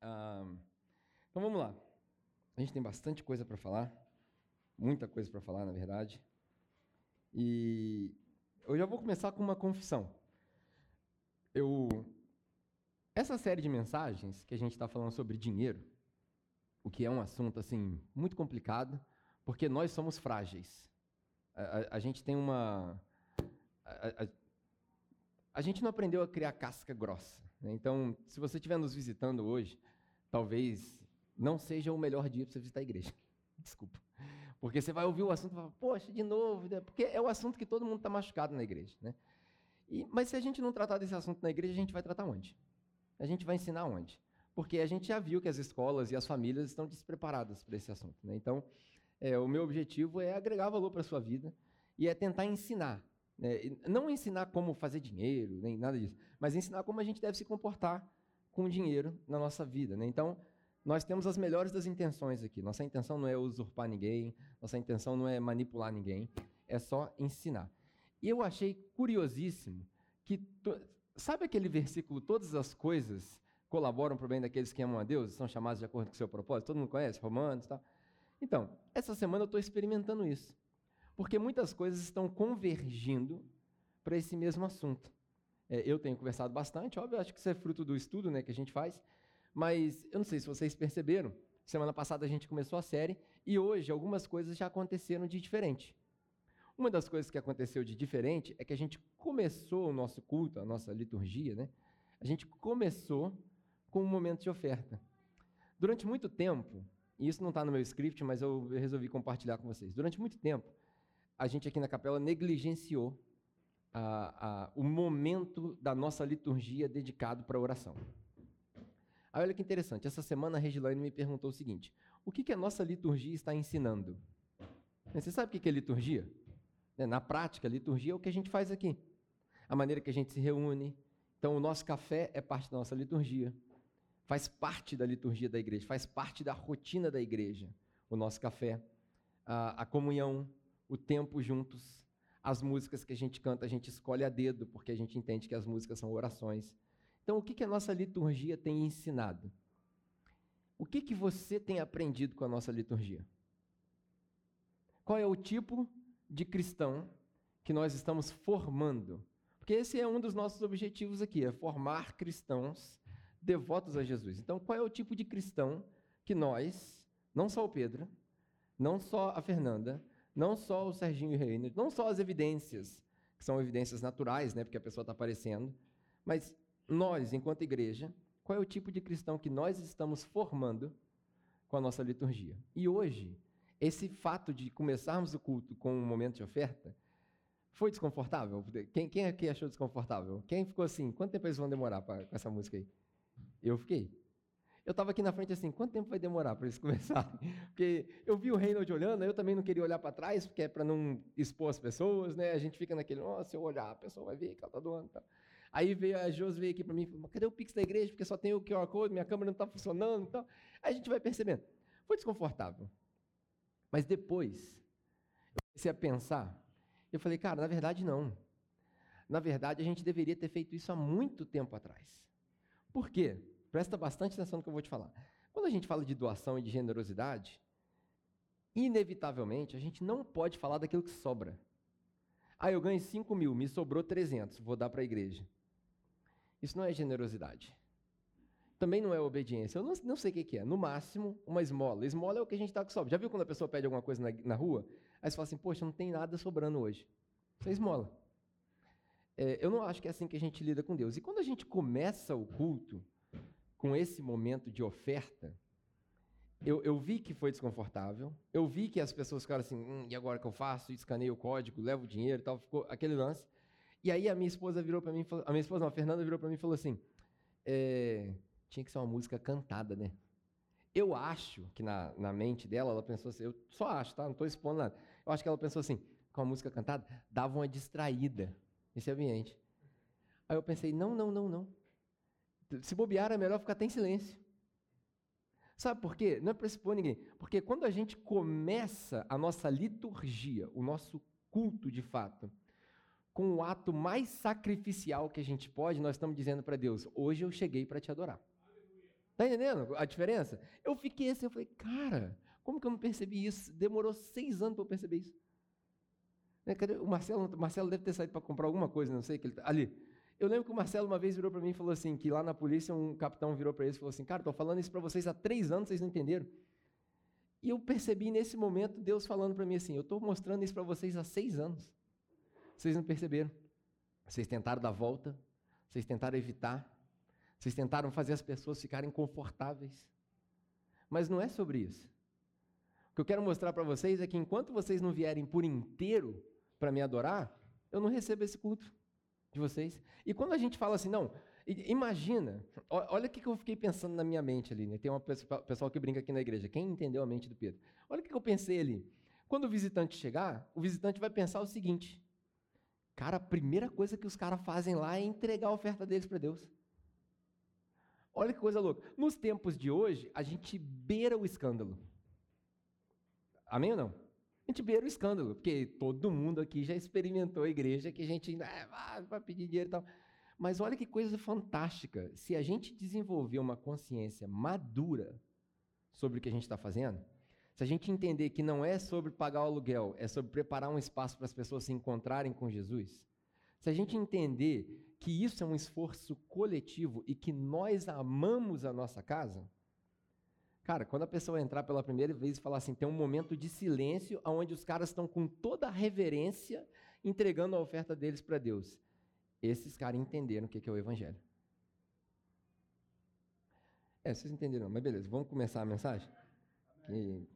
Então vamos lá. A gente tem bastante coisa para falar, muita coisa para falar, na verdade. E eu já vou começar com uma confissão. Eu essa série de mensagens que a gente está falando sobre dinheiro, o que é um assunto assim muito complicado, porque nós somos frágeis. A, a, a gente tem uma a, a, gente não aprendeu a criar casca grossa. Né? Então, se você estiver nos visitando hoje, talvez não seja o melhor dia para você visitar a igreja. Desculpa. Porque você vai ouvir o assunto e falar, poxa, de novo, né? porque é o assunto que todo mundo está machucado na igreja. Né? E, mas se a gente não tratar desse assunto na igreja, a gente vai tratar onde? A gente vai ensinar onde? Porque a gente já viu que as escolas e as famílias estão despreparadas para esse assunto. Né? Então, é, o meu objetivo é agregar valor para a sua vida e é tentar ensinar. Né? Não ensinar como fazer dinheiro, nem nada disso, mas ensinar como a gente deve se comportar com o dinheiro na nossa vida. Né? Então, nós temos as melhores das intenções aqui. Nossa intenção não é usurpar ninguém, nossa intenção não é manipular ninguém, é só ensinar. E eu achei curiosíssimo que. To... Sabe aquele versículo, todas as coisas colaboram para o bem daqueles que amam a Deus, são chamados de acordo com o seu propósito? Todo mundo conhece? Romanos e tal. Então, essa semana eu estou experimentando isso. Porque muitas coisas estão convergindo para esse mesmo assunto. É, eu tenho conversado bastante, óbvio, acho que isso é fruto do estudo né, que a gente faz, mas eu não sei se vocês perceberam, semana passada a gente começou a série e hoje algumas coisas já aconteceram de diferente. Uma das coisas que aconteceu de diferente é que a gente começou o nosso culto, a nossa liturgia, né? A gente começou com um momento de oferta. Durante muito tempo, e isso não está no meu script, mas eu resolvi compartilhar com vocês. Durante muito tempo, a gente aqui na capela negligenciou a, a, o momento da nossa liturgia dedicado para a oração. Aí olha que interessante, essa semana a Regilane me perguntou o seguinte: o que, que a nossa liturgia está ensinando? Você sabe o que é liturgia? Né, na prática, liturgia é o que a gente faz aqui. A maneira que a gente se reúne. Então, o nosso café é parte da nossa liturgia. Faz parte da liturgia da igreja, faz parte da rotina da igreja. O nosso café, a, a comunhão, o tempo juntos, as músicas que a gente canta, a gente escolhe a dedo, porque a gente entende que as músicas são orações. Então, o que, que a nossa liturgia tem ensinado? O que, que você tem aprendido com a nossa liturgia? Qual é o tipo de cristão que nós estamos formando? Porque esse é um dos nossos objetivos aqui, é formar cristãos devotos a Jesus. Então, qual é o tipo de cristão que nós, não só o Pedro, não só a Fernanda, não só o Serginho Reino, não só as evidências, que são evidências naturais, né, porque a pessoa está aparecendo, mas nós, enquanto igreja, qual é o tipo de cristão que nós estamos formando com a nossa liturgia? E hoje, esse fato de começarmos o culto com um momento de oferta foi desconfortável? Quem, quem aqui achou desconfortável? Quem ficou assim? Quanto tempo eles vão demorar pra, com essa música aí? Eu fiquei. Eu estava aqui na frente assim, quanto tempo vai demorar para eles começarem? Porque eu vi o Reynold olhando, eu também não queria olhar para trás, porque é para não expor as pessoas, né? A gente fica naquele, nossa, se eu olhar, a pessoa vai ver que ela está doando. Tá. Aí veio a Jos veio aqui para mim e falou, cadê o Pix da igreja? Porque só tem o QR Code, minha câmera não está funcionando. Então, aí a gente vai percebendo. Foi desconfortável. Mas depois, eu comecei a pensar, eu falei, cara, na verdade não. Na verdade, a gente deveria ter feito isso há muito tempo atrás. Por quê? Presta bastante atenção no que eu vou te falar. Quando a gente fala de doação e de generosidade, inevitavelmente a gente não pode falar daquilo que sobra. Ah, eu ganhei 5 mil, me sobrou 300, vou dar para a igreja. Isso não é generosidade. Também não é obediência. Eu não, não sei o que, que, é. No máximo, uma esmola. Esmola é o que a gente está com sobra. Já viu quando a pessoa pede alguma coisa na, na, rua? Aí você fala assim, poxa, não tem nada sobrando hoje. Isso é esmola. É, eu não acho que é assim que a gente lida com Deus. E quando a gente começa o culto, com esse momento de oferta, eu, eu, vi que foi desconfortável, eu vi que as pessoas ficaram assim, hum, e agora que eu faço? Escaneio o código, levo o dinheiro e tal, ficou aquele lance. E aí a minha esposa virou para mim, a minha esposa não, a Fernanda virou para mim e falou assim, é, tinha que ser uma música cantada, né? Eu acho que na, na mente dela, ela pensou assim, eu só acho, tá? Não estou expondo nada. Eu acho que ela pensou assim, com a música cantada, dava uma distraída nesse ambiente. Aí eu pensei, não, não, não, não. Se bobear, é melhor ficar até em silêncio. Sabe por quê? Não é para expor ninguém. Porque quando a gente começa a nossa liturgia, o nosso culto de fato, com o ato mais sacrificial que a gente pode, nós estamos dizendo para Deus: hoje eu cheguei para te adorar. Tá entendendo a diferença? Eu fiquei assim, eu falei, cara, como que eu não percebi isso? Demorou seis anos para eu perceber isso. Né? O Marcelo, o Marcelo deve ter saído para comprar alguma coisa, não sei, que ele tá, ali. Eu lembro que o Marcelo uma vez virou para mim e falou assim, que lá na polícia um capitão virou para eles e falou assim, cara, estou falando isso para vocês há três anos, vocês não entenderam? E eu percebi nesse momento Deus falando para mim assim, eu estou mostrando isso para vocês há seis anos. Vocês não perceberam. Vocês tentaram dar volta, vocês tentaram evitar, vocês tentaram fazer as pessoas ficarem confortáveis. Mas não é sobre isso. O que eu quero mostrar para vocês é que enquanto vocês não vierem por inteiro para me adorar, eu não recebo esse culto de vocês. E quando a gente fala assim, não, imagina, olha o que eu fiquei pensando na minha mente ali, né? Tem um pessoal que brinca aqui na igreja, quem entendeu a mente do Pedro? Olha o que eu pensei ali. Quando o visitante chegar, o visitante vai pensar o seguinte: cara, a primeira coisa que os caras fazem lá é entregar a oferta deles para Deus. Olha que coisa louca. Nos tempos de hoje, a gente beira o escândalo. Amém ou não? A gente beira o escândalo, porque todo mundo aqui já experimentou a igreja que a gente ah, vai pedir dinheiro e tal. Mas olha que coisa fantástica. Se a gente desenvolver uma consciência madura sobre o que a gente está fazendo, se a gente entender que não é sobre pagar o aluguel, é sobre preparar um espaço para as pessoas se encontrarem com Jesus, se a gente entender que isso é um esforço coletivo e que nós amamos a nossa casa, Cara, quando a pessoa entrar pela primeira vez e falar assim, tem um momento de silêncio onde os caras estão com toda a reverência entregando a oferta deles para Deus. Esses caras entenderam o que é o Evangelho. É, vocês entenderam, mas beleza, vamos começar a mensagem? Que,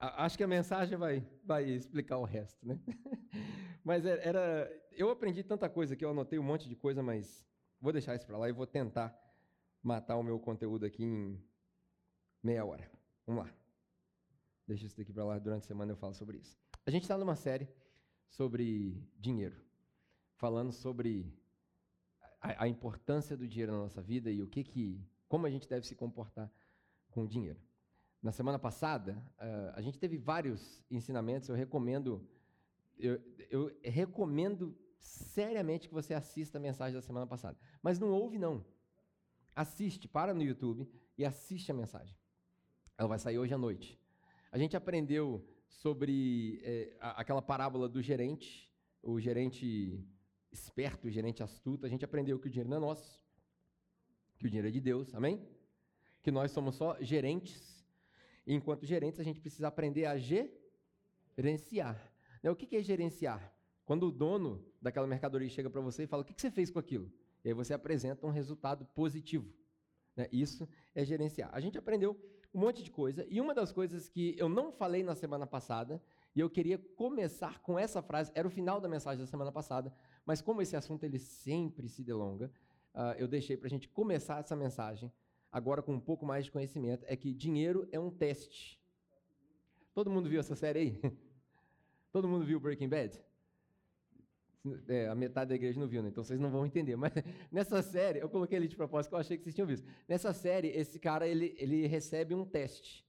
acho que a mensagem vai, vai explicar o resto, né? mas era, era, eu aprendi tanta coisa que eu anotei um monte de coisa, mas vou deixar isso para lá e vou tentar matar o meu conteúdo aqui em meia hora. Vamos lá. Deixa isso daqui para lá, durante a semana eu falo sobre isso. A gente está numa série sobre dinheiro, falando sobre a, a, importância do dinheiro na nossa vida e o que que, como a gente deve se comportar com o dinheiro. Na semana passada, uh, a gente teve vários ensinamentos. Eu recomendo, eu, eu recomendo seriamente que você assista a mensagem da semana passada. Mas não ouve não. Assiste, para no YouTube e assiste a mensagem. Ela vai sair hoje à noite. A gente aprendeu sobre é, aquela parábola do gerente, o gerente esperto, o gerente astuto. A gente aprendeu que o dinheiro não é nosso, que o dinheiro é de Deus, amém? Que nós somos só gerentes. E enquanto gerentes, a gente precisa aprender a gerenciar. Né, o que é gerenciar? Quando o dono daquela mercadoria chega para você e fala: O que você fez com aquilo? E aí você apresenta um resultado positivo. Né? Isso é gerenciar. A gente aprendeu um monte de coisa. E uma das coisas que eu não falei na semana passada, e eu queria começar com essa frase, era o final da mensagem da semana passada, mas como esse assunto ele sempre se delonga, uh, eu deixei para a gente começar essa mensagem agora com um pouco mais de conhecimento, é que dinheiro é um teste. Todo mundo viu essa série aí? Todo mundo viu Breaking Bad? É, a metade da igreja não viu, né? então vocês não vão entender. Mas nessa série, eu coloquei ali de propósito que eu achei que vocês tinham visto. Nessa série, esse cara ele, ele recebe um teste.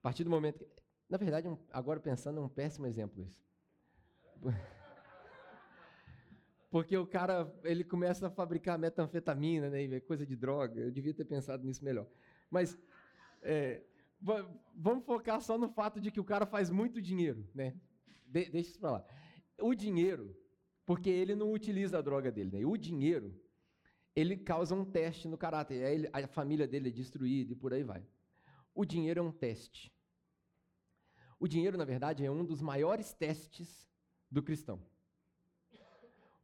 A partir do momento que. Na verdade, um, agora pensando, é um péssimo exemplo isso. Porque o cara ele começa a fabricar metanfetamina, né? Coisa de droga. Eu devia ter pensado nisso melhor. Mas é, vamos focar só no fato de que o cara faz muito dinheiro, né? De, deixa isso para lá. O dinheiro porque ele não utiliza a droga dele. Né? O dinheiro, ele causa um teste no caráter. Aí a família dele é destruída e por aí vai. O dinheiro é um teste. O dinheiro, na verdade, é um dos maiores testes do cristão.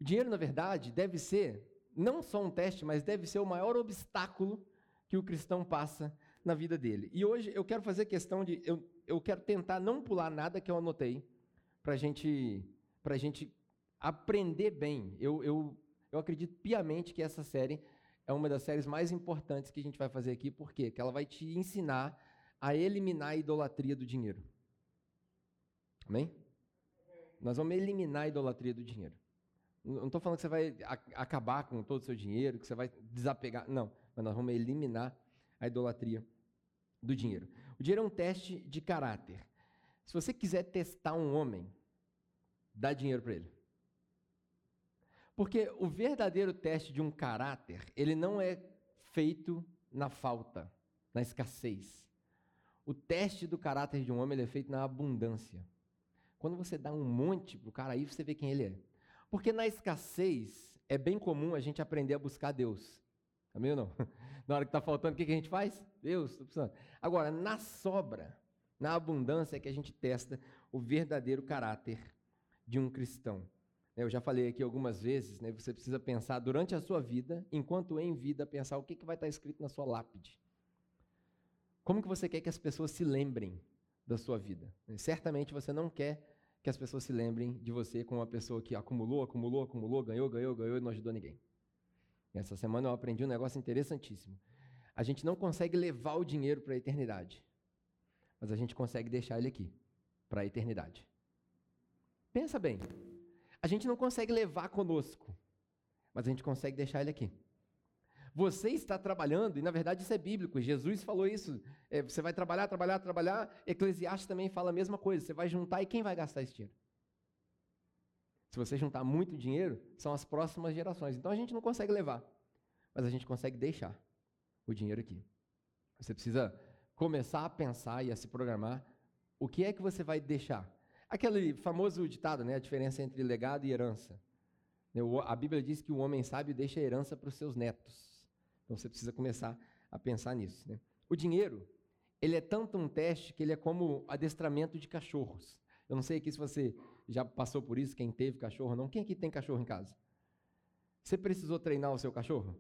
O dinheiro, na verdade, deve ser não só um teste, mas deve ser o maior obstáculo que o cristão passa na vida dele. E hoje eu quero fazer questão de. Eu, eu quero tentar não pular nada que eu anotei para gente, a gente aprender bem. Eu, eu, eu acredito piamente que essa série é uma das séries mais importantes que a gente vai fazer aqui, por quê? Porque ela vai te ensinar a eliminar a idolatria do dinheiro. Amém? Nós vamos eliminar a idolatria do dinheiro. Não estou falando que você vai acabar com todo o seu dinheiro, que você vai desapegar. Não, mas nós vamos eliminar a idolatria do dinheiro. O dinheiro é um teste de caráter. Se você quiser testar um homem, dá dinheiro para ele. Porque o verdadeiro teste de um caráter, ele não é feito na falta. na escassez. O teste do caráter de um homem é feito na abundância. Quando você dá um monte para o cara aí, você vê quem ele é. Porque na escassez é bem comum a gente aprender a buscar Deus. Amém ou não? Na hora que está faltando, o que, que a gente faz? Deus, estou precisando. Agora, na sobra, na abundância, é que a gente testa o verdadeiro caráter de um cristão. Eu já falei aqui algumas vezes, né, você precisa pensar durante a sua vida, enquanto em vida, pensar o que, que vai estar escrito na sua lápide. Como que você quer que as pessoas se lembrem da sua vida? Certamente você não quer que as pessoas se lembrem de você como uma pessoa que acumulou, acumulou, acumulou, ganhou, ganhou, ganhou e não ajudou ninguém. Essa semana eu aprendi um negócio interessantíssimo. A gente não consegue levar o dinheiro para a eternidade, mas a gente consegue deixar ele aqui, para a eternidade. Pensa bem. A gente não consegue levar conosco, mas a gente consegue deixar ele aqui. Você está trabalhando, e na verdade isso é bíblico, Jesus falou isso. É, você vai trabalhar, trabalhar, trabalhar. Eclesiastes também fala a mesma coisa. Você vai juntar e quem vai gastar esse dinheiro? Se você juntar muito dinheiro, são as próximas gerações. Então a gente não consegue levar, mas a gente consegue deixar o dinheiro aqui. Você precisa começar a pensar e a se programar o que é que você vai deixar. Aquele famoso ditado, né, a diferença entre legado e herança. A Bíblia diz que o homem sábio deixa a herança para os seus netos. Então você precisa começar a pensar nisso. Né? O dinheiro, ele é tanto um teste que ele é como adestramento de cachorros. Eu não sei aqui se você já passou por isso, quem teve cachorro ou não. Quem aqui tem cachorro em casa? Você precisou treinar o seu cachorro?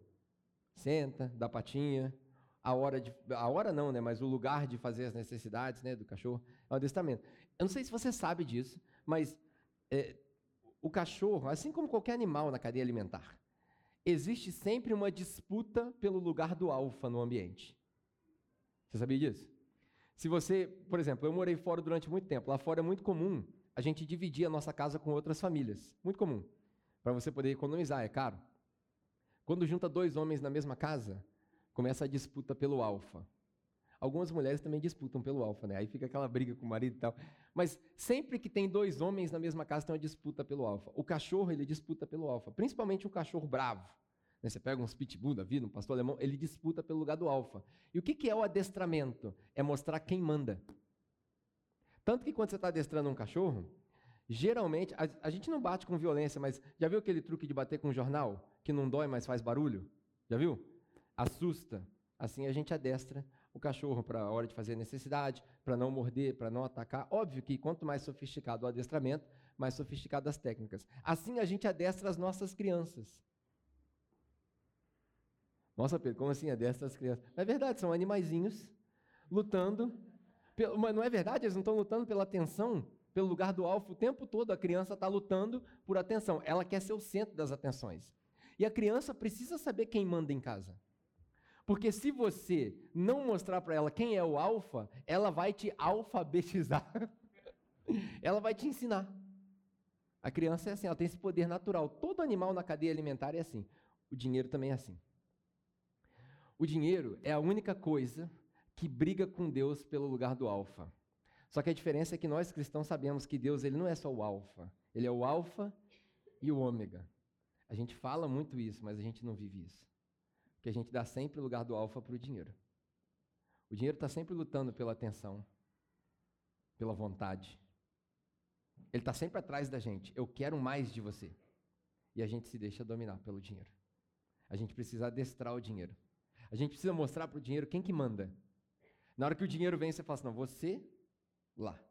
Senta, dá patinha. A hora de. A hora não, né? Mas o lugar de fazer as necessidades né, do cachorro é o adestramento. Eu não sei se você sabe disso, mas é, o cachorro, assim como qualquer animal na cadeia alimentar, existe sempre uma disputa pelo lugar do alfa no ambiente. Você sabia disso? Se você, por exemplo, eu morei fora durante muito tempo. Lá fora é muito comum a gente dividir a nossa casa com outras famílias. Muito comum. Para você poder economizar, é caro. Quando junta dois homens na mesma casa, começa a disputa pelo alfa. Algumas mulheres também disputam pelo alfa, né? Aí fica aquela briga com o marido e tal. Mas sempre que tem dois homens na mesma casa, tem uma disputa pelo alfa. O cachorro, ele disputa pelo alfa. Principalmente um cachorro bravo. Né? Você pega uns pitbull da vida, um pastor alemão, ele disputa pelo lugar do alfa. E o que, que é o adestramento? É mostrar quem manda. Tanto que quando você está adestrando um cachorro, geralmente, a, a, gente não bate com violência, mas já viu aquele truque de bater com um jornal? Que não dói, mas faz barulho? Já viu? Assusta. Assim a gente adestra o cachorro para a hora de fazer necessidade, para não morder, para não atacar. Óbvio que quanto mais sofisticado o adestramento, mais sofisticadas as técnicas. Assim a gente adestra as nossas crianças. Nossa, Pedro, como assim adestra as crianças? É verdade, são animaizinhos lutando. Mas não é verdade? Eles não estão lutando pela atenção, pelo lugar do alvo o tempo todo. A criança está lutando por atenção. Ela quer ser o centro das atenções. E a criança precisa saber quem manda em casa. Porque se você não mostrar para ela quem é o alfa, ela vai te alfabetizar. ela vai te ensinar. A criança é assim, ela tem esse poder natural. Todo animal na cadeia alimentar é assim. O dinheiro também é assim. O dinheiro é a única coisa que briga com Deus pelo lugar do alfa. Só que a diferença é que nós cristãos sabemos que Deus ele não é só o alfa, ele é o alfa e o ômega. A gente fala muito isso, mas a gente não vive isso que a gente dá sempre o lugar do alfa para o dinheiro. O dinheiro está sempre lutando pela atenção, pela vontade. Ele está sempre atrás da gente. Eu quero mais de você. E a gente se deixa dominar pelo dinheiro. A gente precisa adestrar o dinheiro. A gente precisa mostrar para o dinheiro quem que manda. Na hora que o dinheiro vem, você fala assim: não, você lá,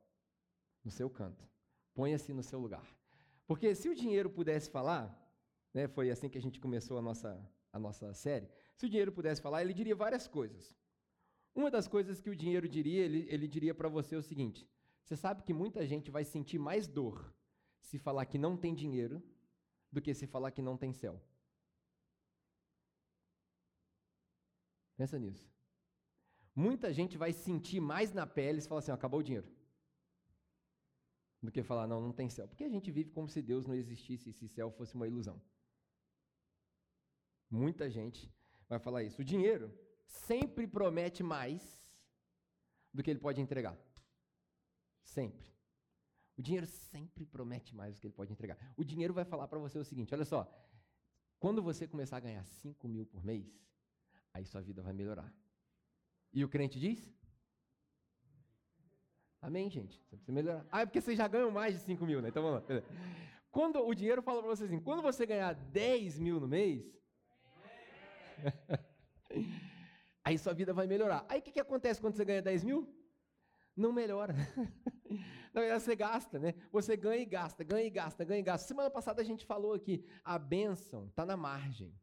no seu canto. Ponha-se no seu lugar. Porque se o dinheiro pudesse falar, né, foi assim que a gente começou a nossa, a nossa série, se o dinheiro pudesse falar, ele diria várias coisas. Uma das coisas que o dinheiro diria, ele, ele diria para você o seguinte: você sabe que muita gente vai sentir mais dor se falar que não tem dinheiro do que se falar que não tem céu. Pensa nisso. Muita gente vai sentir mais na pele se falar assim: acabou o dinheiro. Do que falar, não, não tem céu. Porque a gente vive como se Deus não existisse e se céu fosse uma ilusão. Muita gente vai falar isso. O dinheiro sempre promete mais do que ele pode entregar. Sempre. O dinheiro sempre promete mais do que ele pode entregar. O dinheiro vai falar para você o seguinte: olha só, quando você começar a ganhar 5 mil por mês, aí sua vida vai melhorar. E o crente diz? Amém, gente. Você precisa melhorar. Ah, é porque vocês já ganham mais de 5 mil, né? Então vamos lá. Quando o dinheiro fala para você assim, quando você ganhar 10 mil no mês, aí sua vida vai melhorar. Aí o que, que acontece quando você ganha 10 mil? Não melhora. Na verdade, você gasta, né? Você ganha e gasta, ganha e gasta, ganha e gasta. Semana passada a gente falou aqui, a bênção está na margem.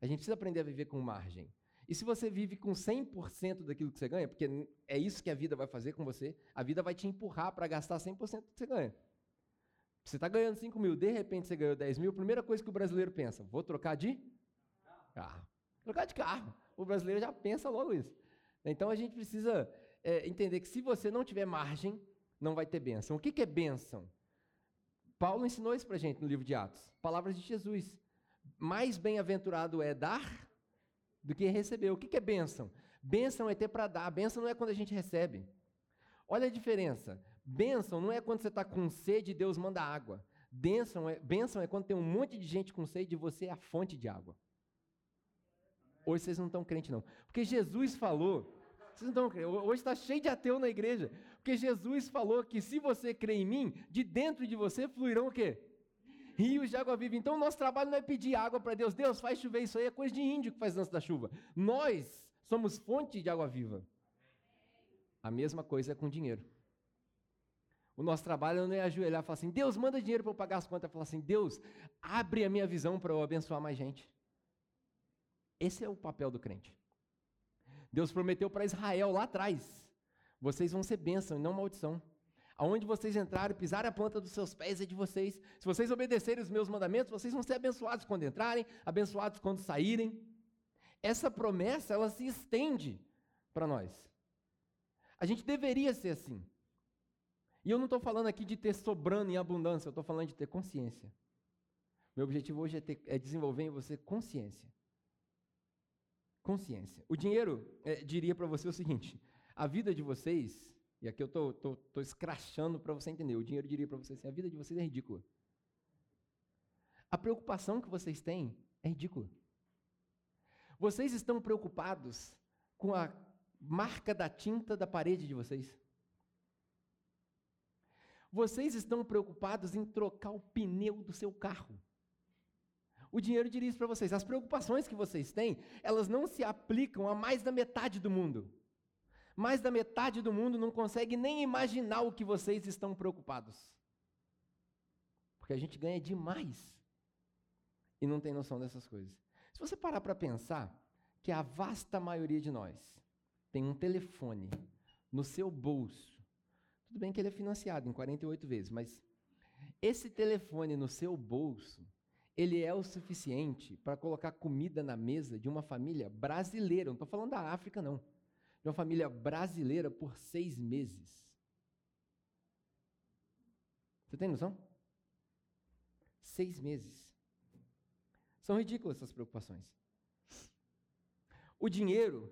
A gente precisa aprender a viver com margem. E se você vive com 100% daquilo que você ganha, porque é isso que a vida vai fazer com você, a vida vai te empurrar para gastar 100% do que você ganha. Você está ganhando 5 mil, de repente você ganhou 10 mil, a primeira coisa que o brasileiro pensa, vou trocar de carro. Trocar de carro. O brasileiro já pensa logo isso. Então a gente precisa é, entender que se você não tiver margem, não vai ter bênção. O que, que é bênção? Paulo ensinou isso para gente no livro de Atos. Palavras de Jesus. Mais bem-aventurado é dar do que receber. O que, que é bênção? Bênção é ter para dar. Bênção não é quando a gente recebe. Olha a diferença. Bênção não é quando você está com sede e Deus manda água. Bênção é, bênção é quando tem um monte de gente com sede e você é a fonte de água. Hoje vocês não estão crentes, não. Porque Jesus falou. Vocês não estão Hoje está cheio de ateu na igreja. Porque Jesus falou que se você crê em mim, de dentro de você fluirão o quê? Rios de água viva. Então nosso trabalho não é pedir água para Deus. Deus faz chover. Isso aí é coisa de índio que faz antes da chuva. Nós somos fonte de água viva. A mesma coisa é com dinheiro. O nosso trabalho não é ajoelhar e falar assim: Deus, manda dinheiro para eu pagar as contas. Falar assim: Deus, abre a minha visão para eu abençoar mais gente. Esse é o papel do crente. Deus prometeu para Israel lá atrás: vocês vão ser bênção e não maldição. Aonde vocês entrarem, pisarem a planta dos seus pés é de vocês. Se vocês obedecerem os meus mandamentos, vocês vão ser abençoados quando entrarem, abençoados quando saírem. Essa promessa, ela se estende para nós. A gente deveria ser assim. E eu não estou falando aqui de ter sobrando em abundância, eu estou falando de ter consciência. Meu objetivo hoje é, ter, é desenvolver em você consciência consciência. O dinheiro é, diria para você o seguinte: a vida de vocês, e aqui eu estou tô, tô, tô escrachando para você entender, o dinheiro diria para você assim: a vida de vocês é ridícula. A preocupação que vocês têm é ridícula. Vocês estão preocupados com a marca da tinta da parede de vocês. Vocês estão preocupados em trocar o pneu do seu carro. O dinheiro diria isso para vocês. As preocupações que vocês têm, elas não se aplicam a mais da metade do mundo. Mais da metade do mundo não consegue nem imaginar o que vocês estão preocupados. Porque a gente ganha demais e não tem noção dessas coisas. Se você parar para pensar que a vasta maioria de nós tem um telefone no seu bolso, tudo bem que ele é financiado em 48 vezes, mas esse telefone no seu bolso ele é o suficiente para colocar comida na mesa de uma família brasileira, não estou falando da África, não, de uma família brasileira por seis meses. Você tem noção? Seis meses. São ridículas essas preocupações. O dinheiro,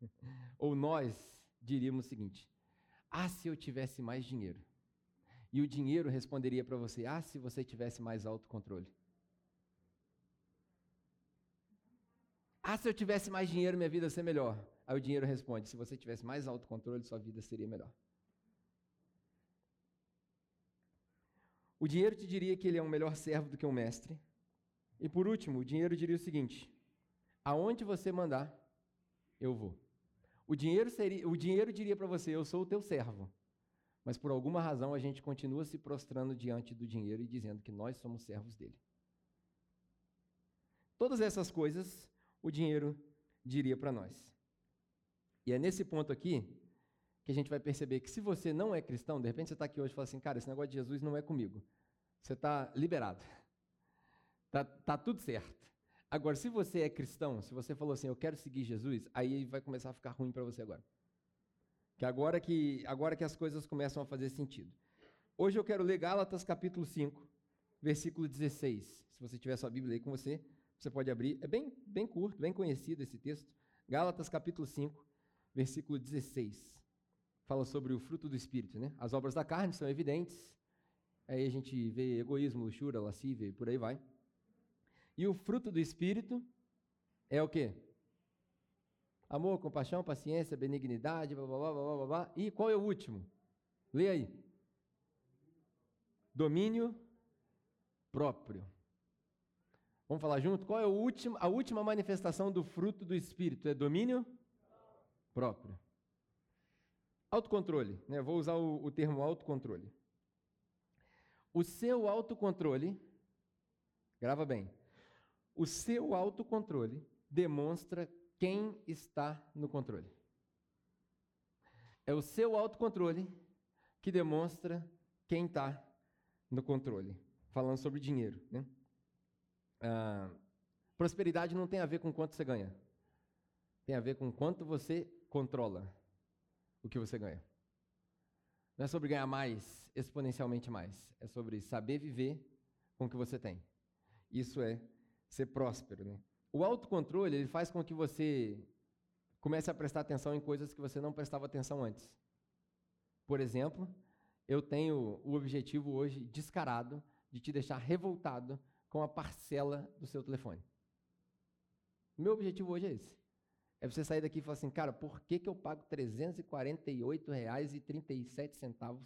ou nós diríamos o seguinte: ah, se eu tivesse mais dinheiro. E o dinheiro responderia para você: ah, se você tivesse mais autocontrole. Ah, se eu tivesse mais dinheiro, minha vida seria melhor. Aí o dinheiro responde: se você tivesse mais autocontrole, sua vida seria melhor. O dinheiro te diria que ele é um melhor servo do que um mestre. E por último, o dinheiro diria o seguinte: aonde você mandar, eu vou. O dinheiro, seria, o dinheiro diria para você: eu sou o teu servo. Mas por alguma razão a gente continua se prostrando diante do dinheiro e dizendo que nós somos servos dele. Todas essas coisas o dinheiro diria para nós. E é nesse ponto aqui que a gente vai perceber que se você não é cristão, de repente você está aqui hoje e fala assim, cara, esse negócio de Jesus não é comigo. Você está liberado. Tá, tá tudo certo. Agora, se você é cristão, se você falou assim, eu quero seguir Jesus, aí vai começar a ficar ruim para você agora. Que agora que agora que as coisas começam a fazer sentido. Hoje eu quero ler Gálatas capítulo 5, versículo 16. Se você tiver sua Bíblia aí com você, você pode abrir, é bem, bem curto, bem conhecido esse texto. Gálatas capítulo 5, versículo 16. Fala sobre o fruto do Espírito, né? As obras da carne são evidentes. Aí a gente vê egoísmo, luxúria, lascívia e por aí vai. E o fruto do Espírito é o quê? Amor, compaixão, paciência, benignidade, blá, blá, blá, blá, blá, blá. E qual é o último? Lê aí. Domínio próprio. Vamos falar junto? Qual é a última, manifestação do fruto do Espírito? É domínio próprio. Autocontrole, né? vou usar o, o termo autocontrole. O seu autocontrole, grava bem, o seu autocontrole demonstra quem está no controle. É o seu autocontrole que demonstra quem está no controle. Falando sobre dinheiro. Né? Ah, prosperidade não tem a ver com quanto você ganha. Tem a ver com quanto você controla o que você ganha. Não é sobre ganhar mais, exponencialmente mais. É sobre saber viver com o que você tem. Isso é ser próspero. Né? O autocontrole ele faz com que você comece a prestar atenção em coisas que você não prestava atenção antes. Por exemplo, eu tenho o objetivo hoje descarado de te deixar revoltado com a parcela do seu telefone. Meu objetivo hoje é esse. É você sair daqui e falar assim, cara, por que, que eu pago R$ 348,37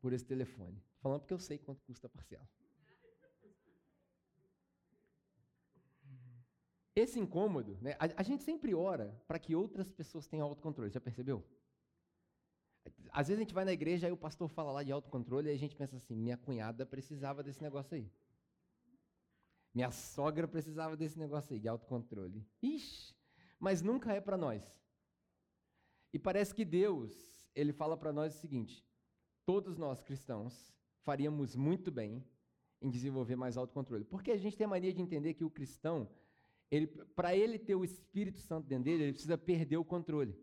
por esse telefone? Falando porque eu sei quanto custa a parcela. Esse incômodo, né, a, a gente sempre ora para que outras pessoas tenham autocontrole, já percebeu? Às vezes a gente vai na igreja e o pastor fala lá de autocontrole e a gente pensa assim: minha cunhada precisava desse negócio aí. Minha sogra precisava desse negócio aí, de autocontrole. Ixi, mas nunca é para nós. E parece que Deus, ele fala para nós o seguinte: todos nós cristãos faríamos muito bem em desenvolver mais autocontrole. Porque a gente tem a mania de entender que o cristão, ele, para ele ter o Espírito Santo dentro dele, ele precisa perder o controle.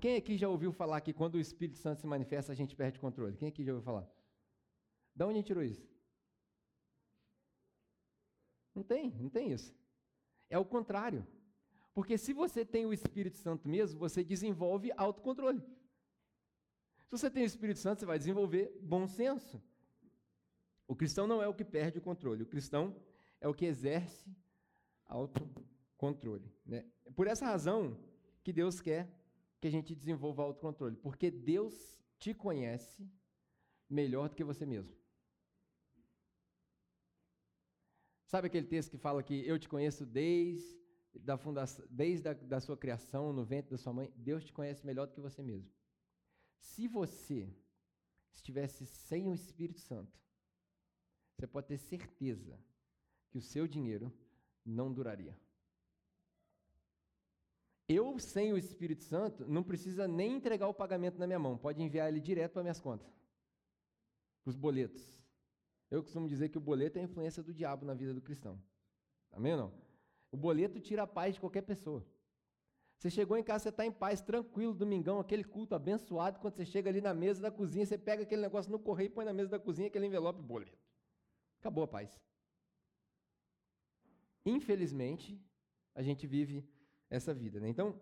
Quem aqui já ouviu falar que quando o Espírito Santo se manifesta, a gente perde o controle? Quem aqui já ouviu falar? De onde a gente tirou isso? Não tem, não tem isso. É o contrário. Porque se você tem o Espírito Santo mesmo, você desenvolve autocontrole. Se você tem o Espírito Santo, você vai desenvolver bom senso. O cristão não é o que perde o controle, o cristão é o que exerce autocontrole. Né? Por essa razão que Deus quer que a gente desenvolva autocontrole, porque Deus te conhece melhor do que você mesmo. Sabe aquele texto que fala que eu te conheço desde da fundação, desde a da sua criação no ventre da sua mãe? Deus te conhece melhor do que você mesmo. Se você estivesse sem o Espírito Santo, você pode ter certeza que o seu dinheiro não duraria. Eu, sem o Espírito Santo, não precisa nem entregar o pagamento na minha mão, pode enviar ele direto para minhas contas, para os boletos. Eu costumo dizer que o boleto é a influência do diabo na vida do cristão. Ou não? O boleto tira a paz de qualquer pessoa. Você chegou em casa, você está em paz, tranquilo, domingão, aquele culto abençoado. Quando você chega ali na mesa da cozinha, você pega aquele negócio no correio e põe na mesa da cozinha aquele envelope boleto. Acabou a paz. Infelizmente, a gente vive essa vida. Né? Então,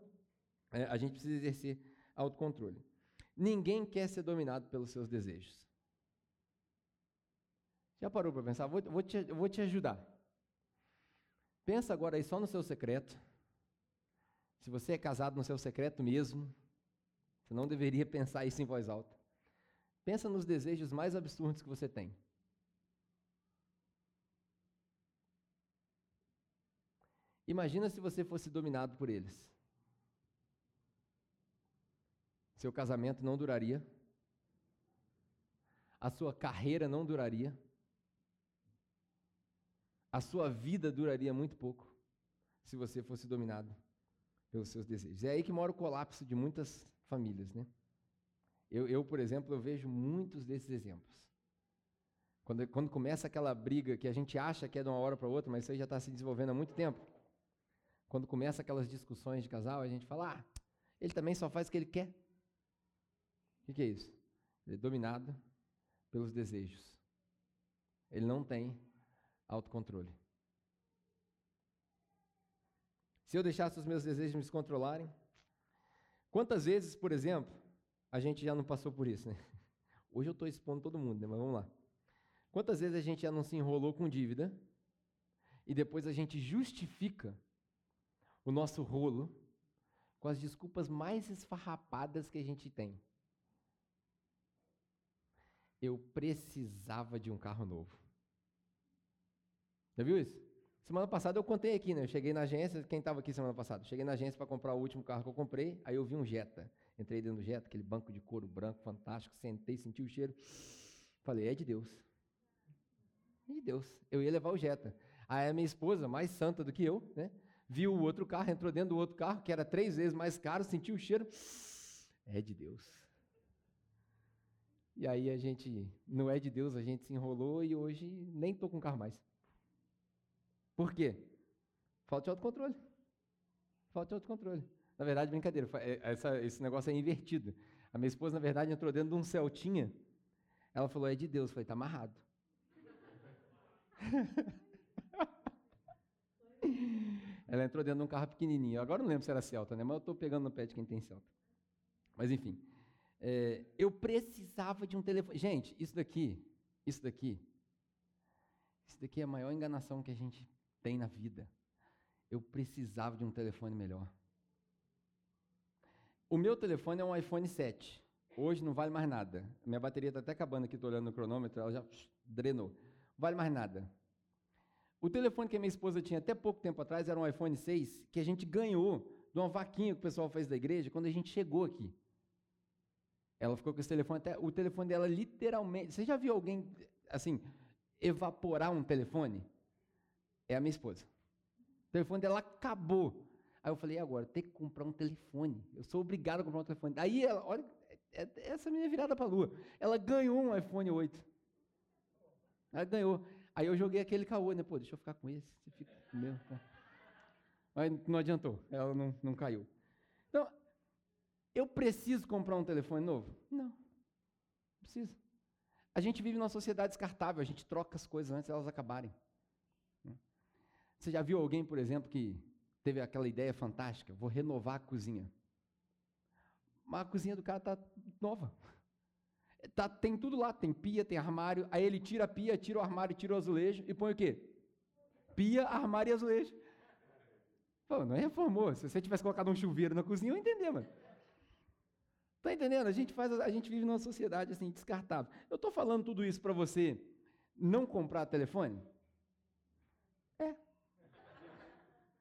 é, a gente precisa exercer autocontrole. Ninguém quer ser dominado pelos seus desejos. Já parou para pensar? Vou, vou, te, vou te ajudar. Pensa agora aí só no seu secreto. Se você é casado no seu secreto mesmo, você não deveria pensar isso em voz alta. Pensa nos desejos mais absurdos que você tem. Imagina se você fosse dominado por eles. Seu casamento não duraria. A sua carreira não duraria a sua vida duraria muito pouco se você fosse dominado pelos seus desejos. É aí que mora o colapso de muitas famílias, né? Eu, eu por exemplo, eu vejo muitos desses exemplos. Quando, quando começa aquela briga que a gente acha que é de uma hora para outra, mas isso aí já está se desenvolvendo há muito tempo. Quando começa aquelas discussões de casal, a gente fala, ah, ele também só faz o que ele quer. O que, que é isso? Ele é dominado pelos desejos. Ele não tem autocontrole. Se eu deixasse os meus desejos me controlarem, quantas vezes, por exemplo, a gente já não passou por isso, né? Hoje eu estou expondo todo mundo, né? mas vamos lá. Quantas vezes a gente já não se enrolou com dívida e depois a gente justifica o nosso rolo com as desculpas mais esfarrapadas que a gente tem. Eu precisava de um carro novo. Já viu isso? Semana passada eu contei aqui, né? Eu cheguei na agência, quem estava aqui semana passada? Cheguei na agência para comprar o último carro que eu comprei, aí eu vi um Jetta. Entrei dentro do Jetta, aquele banco de couro branco fantástico, sentei, senti o cheiro. Falei, é de Deus. É de Deus. Eu ia levar o Jetta. Aí a minha esposa, mais santa do que eu, né? Viu o outro carro, entrou dentro do outro carro, que era três vezes mais caro, sentiu o cheiro. É de Deus. E aí a gente, não é de Deus, a gente se enrolou e hoje nem estou com carro mais. Por quê? Falta de autocontrole. Falta de autocontrole. Na verdade, brincadeira, é, essa, esse negócio é invertido. A minha esposa, na verdade, entrou dentro de um Celtinha. Ela falou, é de Deus. Eu falei, está amarrado. Ela entrou dentro de um carro pequenininho. Agora não lembro se era Celta, né? Mas eu estou pegando no pé de quem tem Celta. Mas enfim, é, eu precisava de um telefone. Gente, isso daqui, isso daqui, isso daqui é a maior enganação que a gente tem na vida. Eu precisava de um telefone melhor. O meu telefone é um iPhone 7. Hoje não vale mais nada. Minha bateria está até acabando aqui, estou olhando no cronômetro, ela já drenou. Vale mais nada. O telefone que a minha esposa tinha até pouco tempo atrás era um iPhone 6 que a gente ganhou de uma vaquinha que o pessoal fez da igreja quando a gente chegou aqui. Ela ficou com esse telefone até. O telefone dela literalmente. Você já viu alguém, assim, evaporar um telefone? É a minha esposa. O telefone dela acabou. Aí eu falei, agora, tem que comprar um telefone. Eu sou obrigado a comprar um telefone. Aí ela, olha, é, é, essa minha virada para a lua. Ela ganhou um iPhone 8. Ela ganhou. Aí eu joguei aquele caô, né? Pô, deixa eu ficar com esse. Você fica com meu. Mas não adiantou. Ela não, não caiu. Então, eu preciso comprar um telefone novo? Não. Preciso. A gente vive numa sociedade descartável. A gente troca as coisas antes de elas acabarem. Você já viu alguém, por exemplo, que teve aquela ideia fantástica? Vou renovar a cozinha. Mas a cozinha do cara está nova. Tá, tem tudo lá, tem pia, tem armário. Aí ele tira a pia, tira o armário, tira o azulejo e põe o quê? Pia, armário e azulejo. Pô, não reformou. Se você tivesse colocado um chuveiro na cozinha, eu entendia, mano. Tá entendendo? A gente faz, a gente vive numa sociedade assim descartável. Eu estou falando tudo isso para você não comprar telefone? É.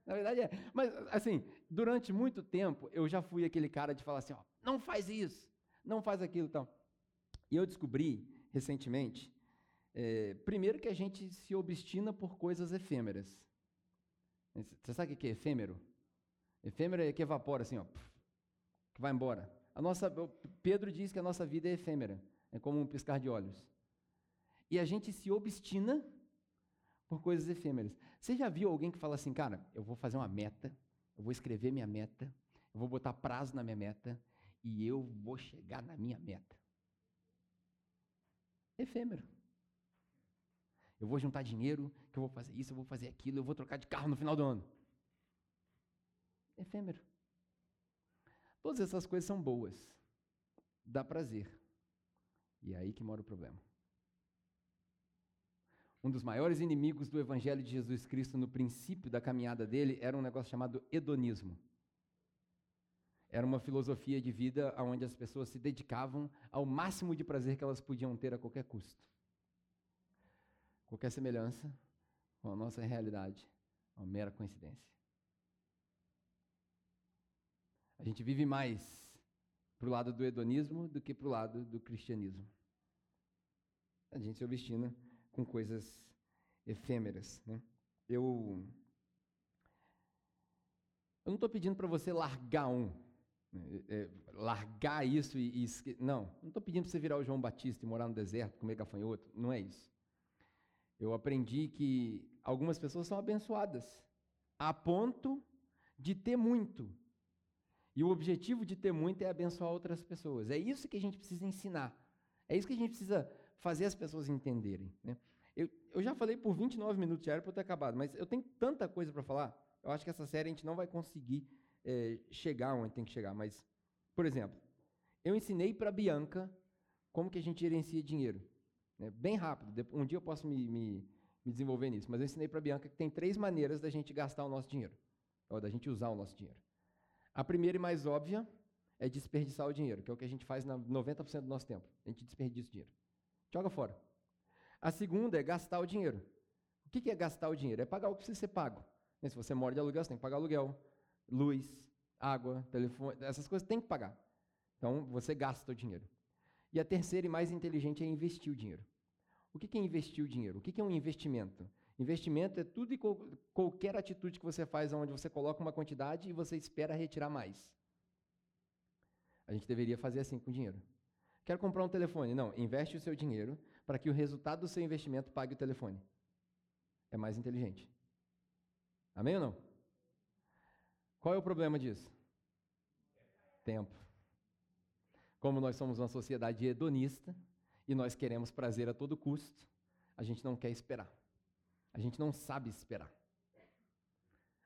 Na verdade é. Mas, assim, durante muito tempo, eu já fui aquele cara de falar assim: ó, não faz isso, não faz aquilo. Então. E eu descobri, recentemente, é, primeiro que a gente se obstina por coisas efêmeras. Você sabe o que é efêmero? Efêmero é que evapora, assim, ó, que vai embora. A nossa, Pedro diz que a nossa vida é efêmera, é como um piscar de olhos. E a gente se obstina por coisas efêmeras. Você já viu alguém que fala assim, cara, eu vou fazer uma meta, eu vou escrever minha meta, eu vou botar prazo na minha meta e eu vou chegar na minha meta? Efêmero. Eu vou juntar dinheiro, que eu vou fazer isso, eu vou fazer aquilo, eu vou trocar de carro no final do ano. Efêmero. Todas essas coisas são boas. Dá prazer. E é aí que mora o problema. Um dos maiores inimigos do Evangelho de Jesus Cristo no princípio da caminhada dele era um negócio chamado hedonismo. Era uma filosofia de vida onde as pessoas se dedicavam ao máximo de prazer que elas podiam ter a qualquer custo. Qualquer semelhança com a nossa realidade é uma mera coincidência. A gente vive mais para o lado do hedonismo do que para o lado do cristianismo. A gente se obstina com coisas efêmeras. Né? Eu, eu não estou pedindo para você largar um, né? é, largar isso e, e não, não estou pedindo para você virar o João Batista e morar no deserto, comer gafanhoto, não é isso. Eu aprendi que algumas pessoas são abençoadas a ponto de ter muito. E o objetivo de ter muito é abençoar outras pessoas. É isso que a gente precisa ensinar. É isso que a gente precisa fazer as pessoas entenderem. Né? Eu, eu já falei por 29 minutos, já era para eu ter acabado, mas eu tenho tanta coisa para falar, eu acho que essa série a gente não vai conseguir é, chegar onde tem que chegar. Mas, por exemplo, eu ensinei para a Bianca como que a gente gerencia dinheiro. Né? Bem rápido, um dia eu posso me, me, me desenvolver nisso, mas eu ensinei para a Bianca que tem três maneiras da gente gastar o nosso dinheiro, ou da gente usar o nosso dinheiro. A primeira e mais óbvia é desperdiçar o dinheiro, que é o que a gente faz na 90% do nosso tempo. A gente desperdiça o dinheiro. Joga fora. A segunda é gastar o dinheiro. O que é gastar o dinheiro? É pagar o que precisa ser pago. Né, se você mora de aluguel, você tem que pagar aluguel, luz, água, telefone, essas coisas tem que pagar. Então, você gasta o dinheiro. E a terceira e mais inteligente é investir o dinheiro. O que é investir o dinheiro? O que é um investimento? Investimento é tudo e qualquer atitude que você faz onde você coloca uma quantidade e você espera retirar mais. A gente deveria fazer assim com o dinheiro. Quero comprar um telefone. Não, investe o seu dinheiro para que o resultado do seu investimento pague o telefone. É mais inteligente. Amém ou não? Qual é o problema disso? Tempo. Como nós somos uma sociedade hedonista e nós queremos prazer a todo custo, a gente não quer esperar. A gente não sabe esperar.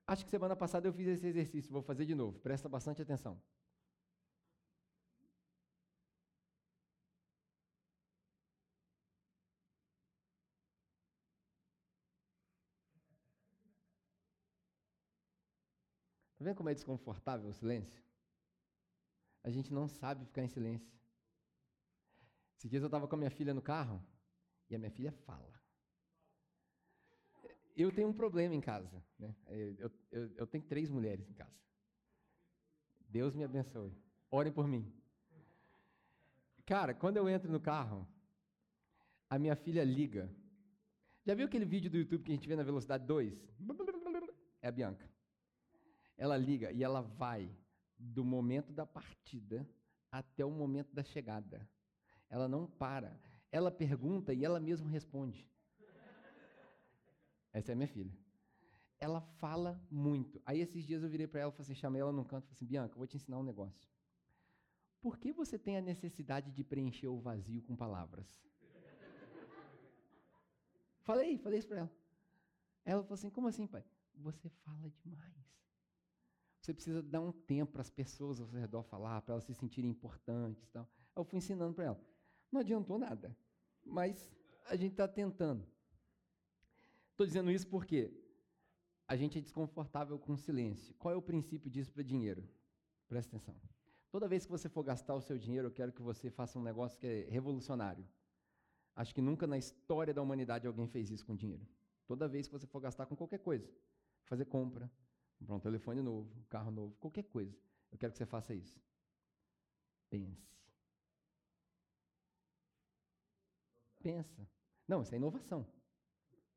Acho que semana passada eu fiz esse exercício, vou fazer de novo. Presta bastante atenção. Vendo como é desconfortável o silêncio? A gente não sabe ficar em silêncio. Esses dias eu estava com a minha filha no carro e a minha filha fala. Eu tenho um problema em casa. Né? Eu, eu, eu tenho três mulheres em casa. Deus me abençoe. Orem por mim. Cara, quando eu entro no carro, a minha filha liga. Já viu aquele vídeo do YouTube que a gente vê na velocidade 2? É a Bianca ela liga e ela vai do momento da partida até o momento da chegada. Ela não para. Ela pergunta e ela mesma responde. Essa é minha filha. Ela fala muito. Aí esses dias eu virei para ela, assim, chamei ela num canto falei assim, Bianca, eu vou te ensinar um negócio. Por que você tem a necessidade de preencher o vazio com palavras? falei, falei isso para ela. Ela falou assim, como assim, pai? Você fala demais. Você precisa dar um tempo para as pessoas ao seu redor falar, para elas se sentirem importantes. Tal. Eu fui ensinando para ela. Não adiantou nada, mas a gente está tentando. Estou dizendo isso porque a gente é desconfortável com o silêncio. Qual é o princípio disso para dinheiro? Presta atenção. Toda vez que você for gastar o seu dinheiro, eu quero que você faça um negócio que é revolucionário. Acho que nunca na história da humanidade alguém fez isso com dinheiro. Toda vez que você for gastar com qualquer coisa, fazer compra, comprar um telefone novo, um carro novo, qualquer coisa. Eu quero que você faça isso. Pense. Pensa. Não, isso é inovação.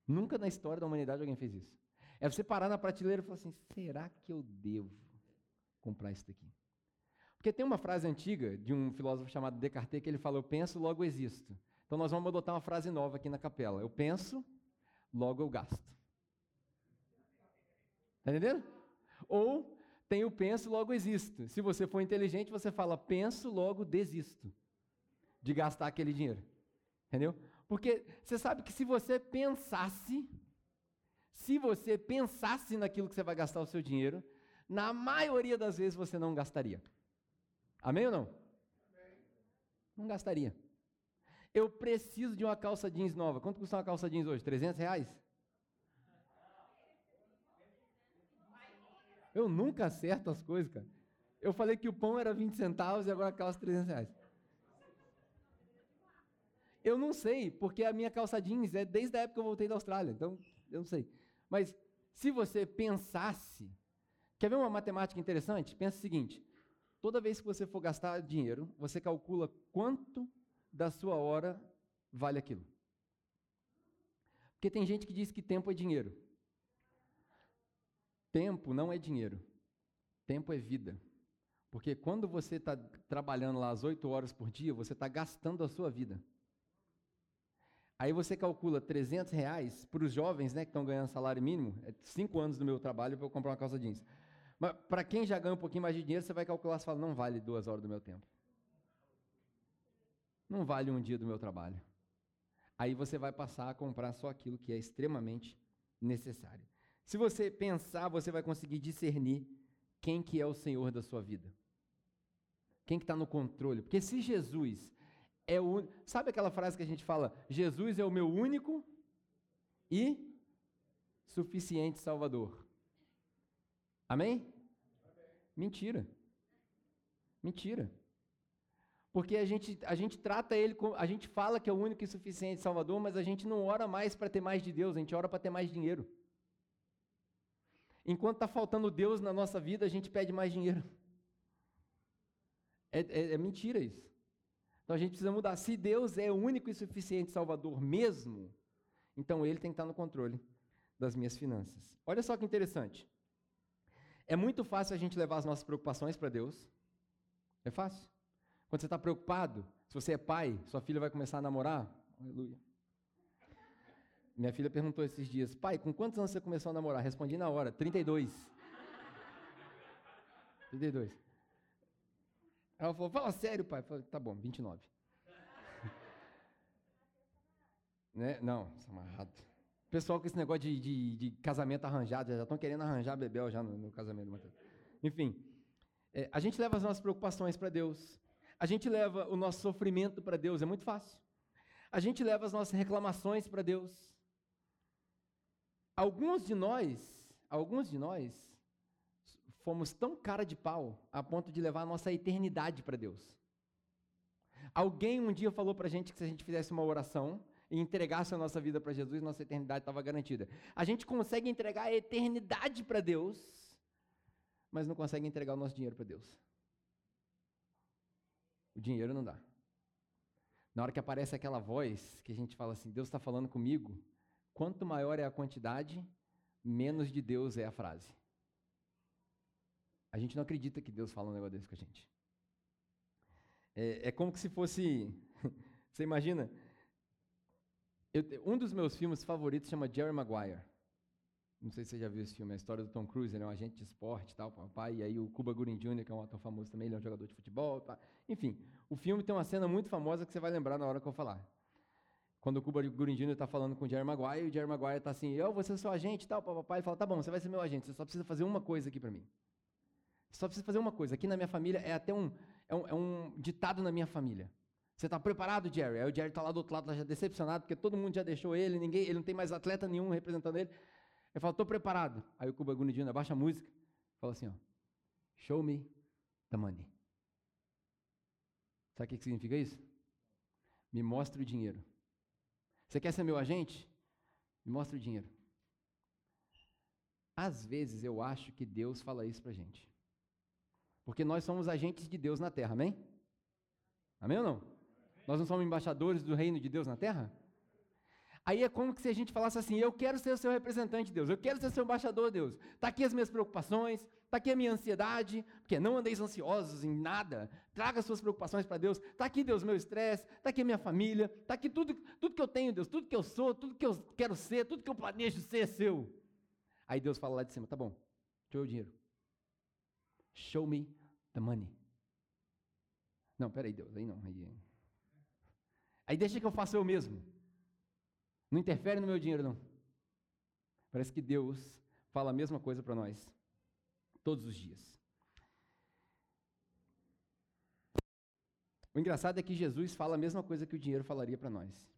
Nunca na história da humanidade alguém fez isso. É você parar na prateleira e falar assim: será que eu devo comprar isso daqui? Porque tem uma frase antiga de um filósofo chamado Descartes que ele fala: Eu penso, logo existo. Então nós vamos adotar uma frase nova aqui na capela: Eu penso, logo eu gasto. Está entendendo? Ou tem o penso, logo existo. Se você for inteligente, você fala penso, logo desisto de gastar aquele dinheiro. Entendeu? Porque você sabe que se você pensasse, se você pensasse naquilo que você vai gastar o seu dinheiro, na maioria das vezes você não gastaria. Amém ou não? Amém. Não gastaria. Eu preciso de uma calça jeans nova. Quanto custa uma calça jeans hoje? 300 reais? Eu nunca acerto as coisas, cara. Eu falei que o pão era 20 centavos e agora calça 300 reais. Eu não sei, porque a minha calça jeans é desde a época que eu voltei da Austrália, então eu não sei. Mas se você pensasse, quer ver uma matemática interessante? Pensa o seguinte: toda vez que você for gastar dinheiro, você calcula quanto da sua hora vale aquilo. Porque tem gente que diz que tempo é dinheiro. Tempo não é dinheiro. Tempo é vida. Porque quando você está trabalhando lá as oito horas por dia, você está gastando a sua vida. Aí você calcula 300 reais para os jovens né, que estão ganhando salário mínimo, é cinco anos do meu trabalho para eu comprar uma calça jeans. Mas para quem já ganha um pouquinho mais de dinheiro, você vai calcular e fala, não vale duas horas do meu tempo. Não vale um dia do meu trabalho. Aí você vai passar a comprar só aquilo que é extremamente necessário. Se você pensar, você vai conseguir discernir quem que é o Senhor da sua vida. Quem que está no controle. Porque se Jesus é o... Sabe aquela frase que a gente fala? Jesus é o meu único e suficiente Salvador. Amém? Mentira. Mentira. Porque a gente, a gente trata ele, com, a gente fala que é o único e suficiente Salvador, mas a gente não ora mais para ter mais de Deus, a gente ora para ter mais dinheiro. Enquanto está faltando Deus na nossa vida, a gente pede mais dinheiro. É, é, é, mentira isso. Então a gente precisa mudar. Se Deus é o único e suficiente Salvador mesmo, então Ele tem que estar no controle das minhas finanças. Olha só que interessante. É muito fácil a gente levar as nossas preocupações para Deus. É fácil. Quando você está preocupado, se você é pai, sua filha vai começar a namorar. Aleluia. Minha filha perguntou esses dias, pai, com quantos anos você começou a namorar? Respondi na hora, 32. 32. Ela falou, fala sério, pai. Eu falei, tá bom, 29. né? Não, isso é amarrado. Pessoal com esse negócio de, de, de casamento arranjado, já estão querendo arranjar Bebel já no, no casamento Mateus. Enfim, é, a gente leva as nossas preocupações para Deus. A gente leva o nosso sofrimento para Deus, é muito fácil. A gente leva as nossas reclamações para Deus. Alguns de nós, alguns de nós, fomos tão cara de pau a ponto de levar a nossa eternidade para Deus. Alguém um dia falou para a gente que se a gente fizesse uma oração e entregasse a nossa vida para Jesus, nossa eternidade estava garantida. A gente consegue entregar a eternidade para Deus, mas não consegue entregar o nosso dinheiro para Deus. O dinheiro não dá. Na hora que aparece aquela voz que a gente fala assim, Deus está falando comigo, Quanto maior é a quantidade, menos de Deus é a frase. A gente não acredita que Deus fala um negócio desse com a gente. É, é como se fosse. você imagina? Eu, um dos meus filmes favoritos chama Jerry Maguire. Não sei se você já viu esse filme, é a história do Tom Cruise, ele é um agente de esporte tal, papai, e aí o Cuba Gooding Jr., que é um ator famoso também, ele é um jogador de futebol. Tá. Enfim, o filme tem uma cena muito famosa que você vai lembrar na hora que eu falar. Quando o Cuba Jr. está falando com o Jerry Maguire, e o Jerry Maguire está assim, eu vou ser seu agente e tal, papai, ele fala, tá bom, você vai ser meu agente, você só precisa fazer uma coisa aqui para mim. Só precisa fazer uma coisa. Aqui na minha família é até um, é um, é um ditado na minha família. Você está preparado, Jerry? Aí o Jerry está lá do outro lado, já decepcionado, porque todo mundo já deixou ele, ninguém, ele não tem mais atleta nenhum representando ele. Ele fala, estou preparado. Aí o Cuba Jr. abaixa a música, fala assim, ó, show me the money. Sabe o que significa isso? Me mostre o dinheiro. Você quer ser meu agente? Me mostra o dinheiro. Às vezes eu acho que Deus fala isso para a gente. Porque nós somos agentes de Deus na terra, amém? Amém ou não? Nós não somos embaixadores do reino de Deus na terra? Aí é como se a gente falasse assim: Eu quero ser o seu representante, Deus. Eu quero ser seu embaixador, Deus. Está aqui as minhas preocupações, está aqui a minha ansiedade, porque não andeis ansiosos em nada. Traga suas preocupações para Deus. Está aqui, Deus, meu estresse. Está aqui a minha família. Está aqui tudo, tudo que eu tenho, Deus. Tudo que eu sou, tudo que eu quero ser, tudo que eu planejo ser é seu. Aí Deus fala lá de cima: Tá bom, deixa eu o dinheiro. Show me the money. Não, peraí, Deus, aí não. Aí, aí deixa que eu faça eu mesmo. Não interfere no meu dinheiro, não. Parece que Deus fala a mesma coisa para nós todos os dias. O engraçado é que Jesus fala a mesma coisa que o dinheiro falaria para nós.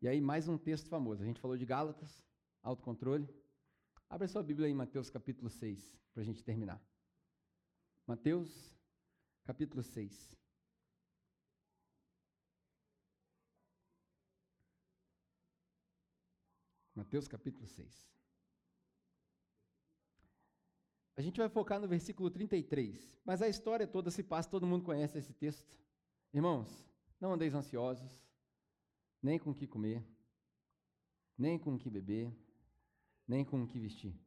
E aí, mais um texto famoso. A gente falou de Gálatas, autocontrole. Abra sua Bíblia em Mateus capítulo 6, para a gente terminar. Mateus capítulo 6. Mateus capítulo 6. A gente vai focar no versículo 33, mas a história toda se passa, todo mundo conhece esse texto. Irmãos, não andeis ansiosos, nem com o que comer, nem com o que beber, nem com o que vestir.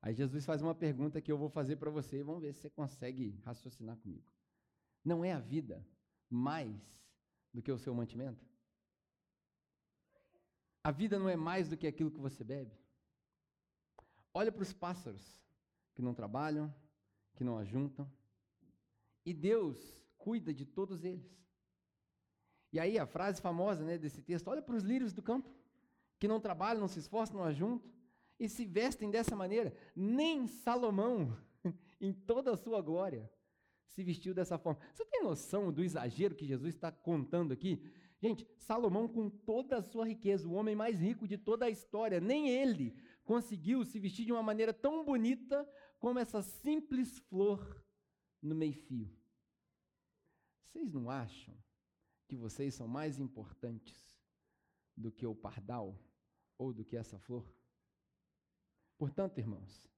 Aí Jesus faz uma pergunta que eu vou fazer para você vamos ver se você consegue raciocinar comigo. Não é a vida mais do que o seu mantimento? A vida não é mais do que aquilo que você bebe. Olha para os pássaros que não trabalham, que não ajuntam. E Deus cuida de todos eles. E aí a frase famosa né, desse texto: olha para os lírios do campo, que não trabalham, não se esforçam, não ajuntam, e se vestem dessa maneira. Nem Salomão, em toda a sua glória, se vestiu dessa forma. Você tem noção do exagero que Jesus está contando aqui? Gente, Salomão, com toda a sua riqueza, o homem mais rico de toda a história, nem ele conseguiu se vestir de uma maneira tão bonita como essa simples flor no meio-fio. Vocês não acham que vocês são mais importantes do que o pardal ou do que essa flor? Portanto, irmãos,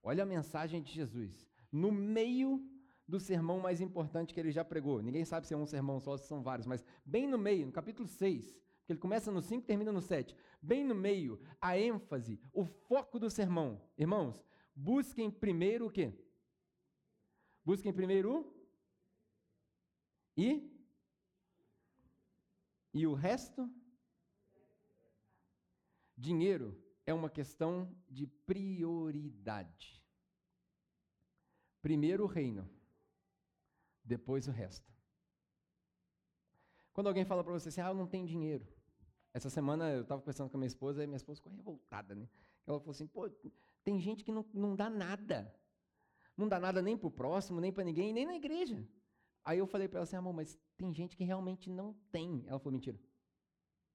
olha a mensagem de Jesus. No meio do sermão mais importante que ele já pregou. Ninguém sabe se é um sermão só, se são vários, mas bem no meio, no capítulo 6, porque ele começa no 5 e termina no 7. Bem no meio, a ênfase, o foco do sermão. Irmãos, busquem primeiro o quê? Busquem primeiro o e e o resto dinheiro é uma questão de prioridade. Primeiro o reino, depois o resto. Quando alguém fala para você assim, ah, eu não tenho dinheiro. Essa semana eu estava conversando com a minha esposa e minha esposa ficou revoltada, né? Ela falou assim, pô, tem gente que não, não dá nada. Não dá nada nem para o próximo, nem para ninguém, nem na igreja. Aí eu falei para ela assim, amor, mas tem gente que realmente não tem. Ela falou, mentira.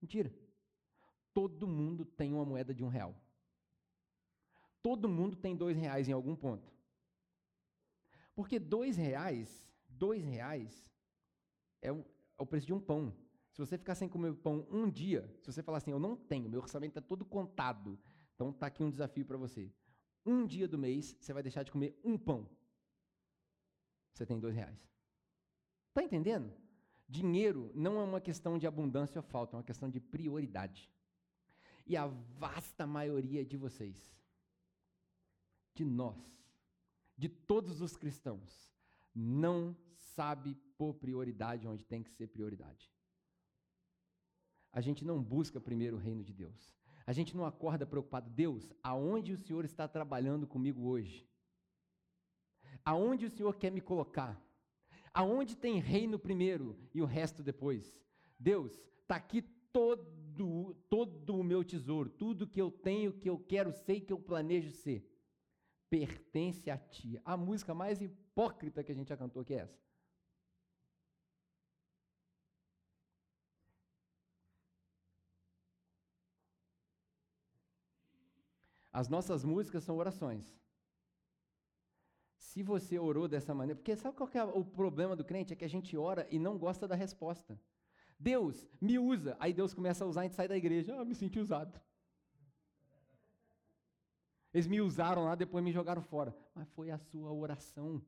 Mentira. Todo mundo tem uma moeda de um real. Todo mundo tem dois reais em algum ponto. Porque dois reais, dois reais é, é o preço de um pão. Se você ficar sem comer pão um dia, se você falar assim, eu não tenho, meu orçamento está todo contado, então está aqui um desafio para você. Um dia do mês, você vai deixar de comer um pão. Você tem dois reais. Está entendendo? Dinheiro não é uma questão de abundância ou falta, é uma questão de prioridade. E a vasta maioria de vocês, de nós, de todos os cristãos, não sabe pôr prioridade onde tem que ser prioridade. A gente não busca primeiro o reino de Deus. A gente não acorda preocupado, Deus, aonde o Senhor está trabalhando comigo hoje? Aonde o Senhor quer me colocar? Aonde tem reino primeiro e o resto depois? Deus, está aqui todo, todo o meu tesouro, tudo que eu tenho, que eu quero ser, que eu planejo ser, pertence a ti. A música mais hipócrita que a gente já cantou que é essa. As nossas músicas são orações. Se você orou dessa maneira, porque sabe qual é o problema do crente? É que a gente ora e não gosta da resposta. Deus, me usa. Aí Deus começa a usar, a gente sai da igreja. Ah, me senti usado. Eles me usaram lá, depois me jogaram fora. Mas foi a sua oração.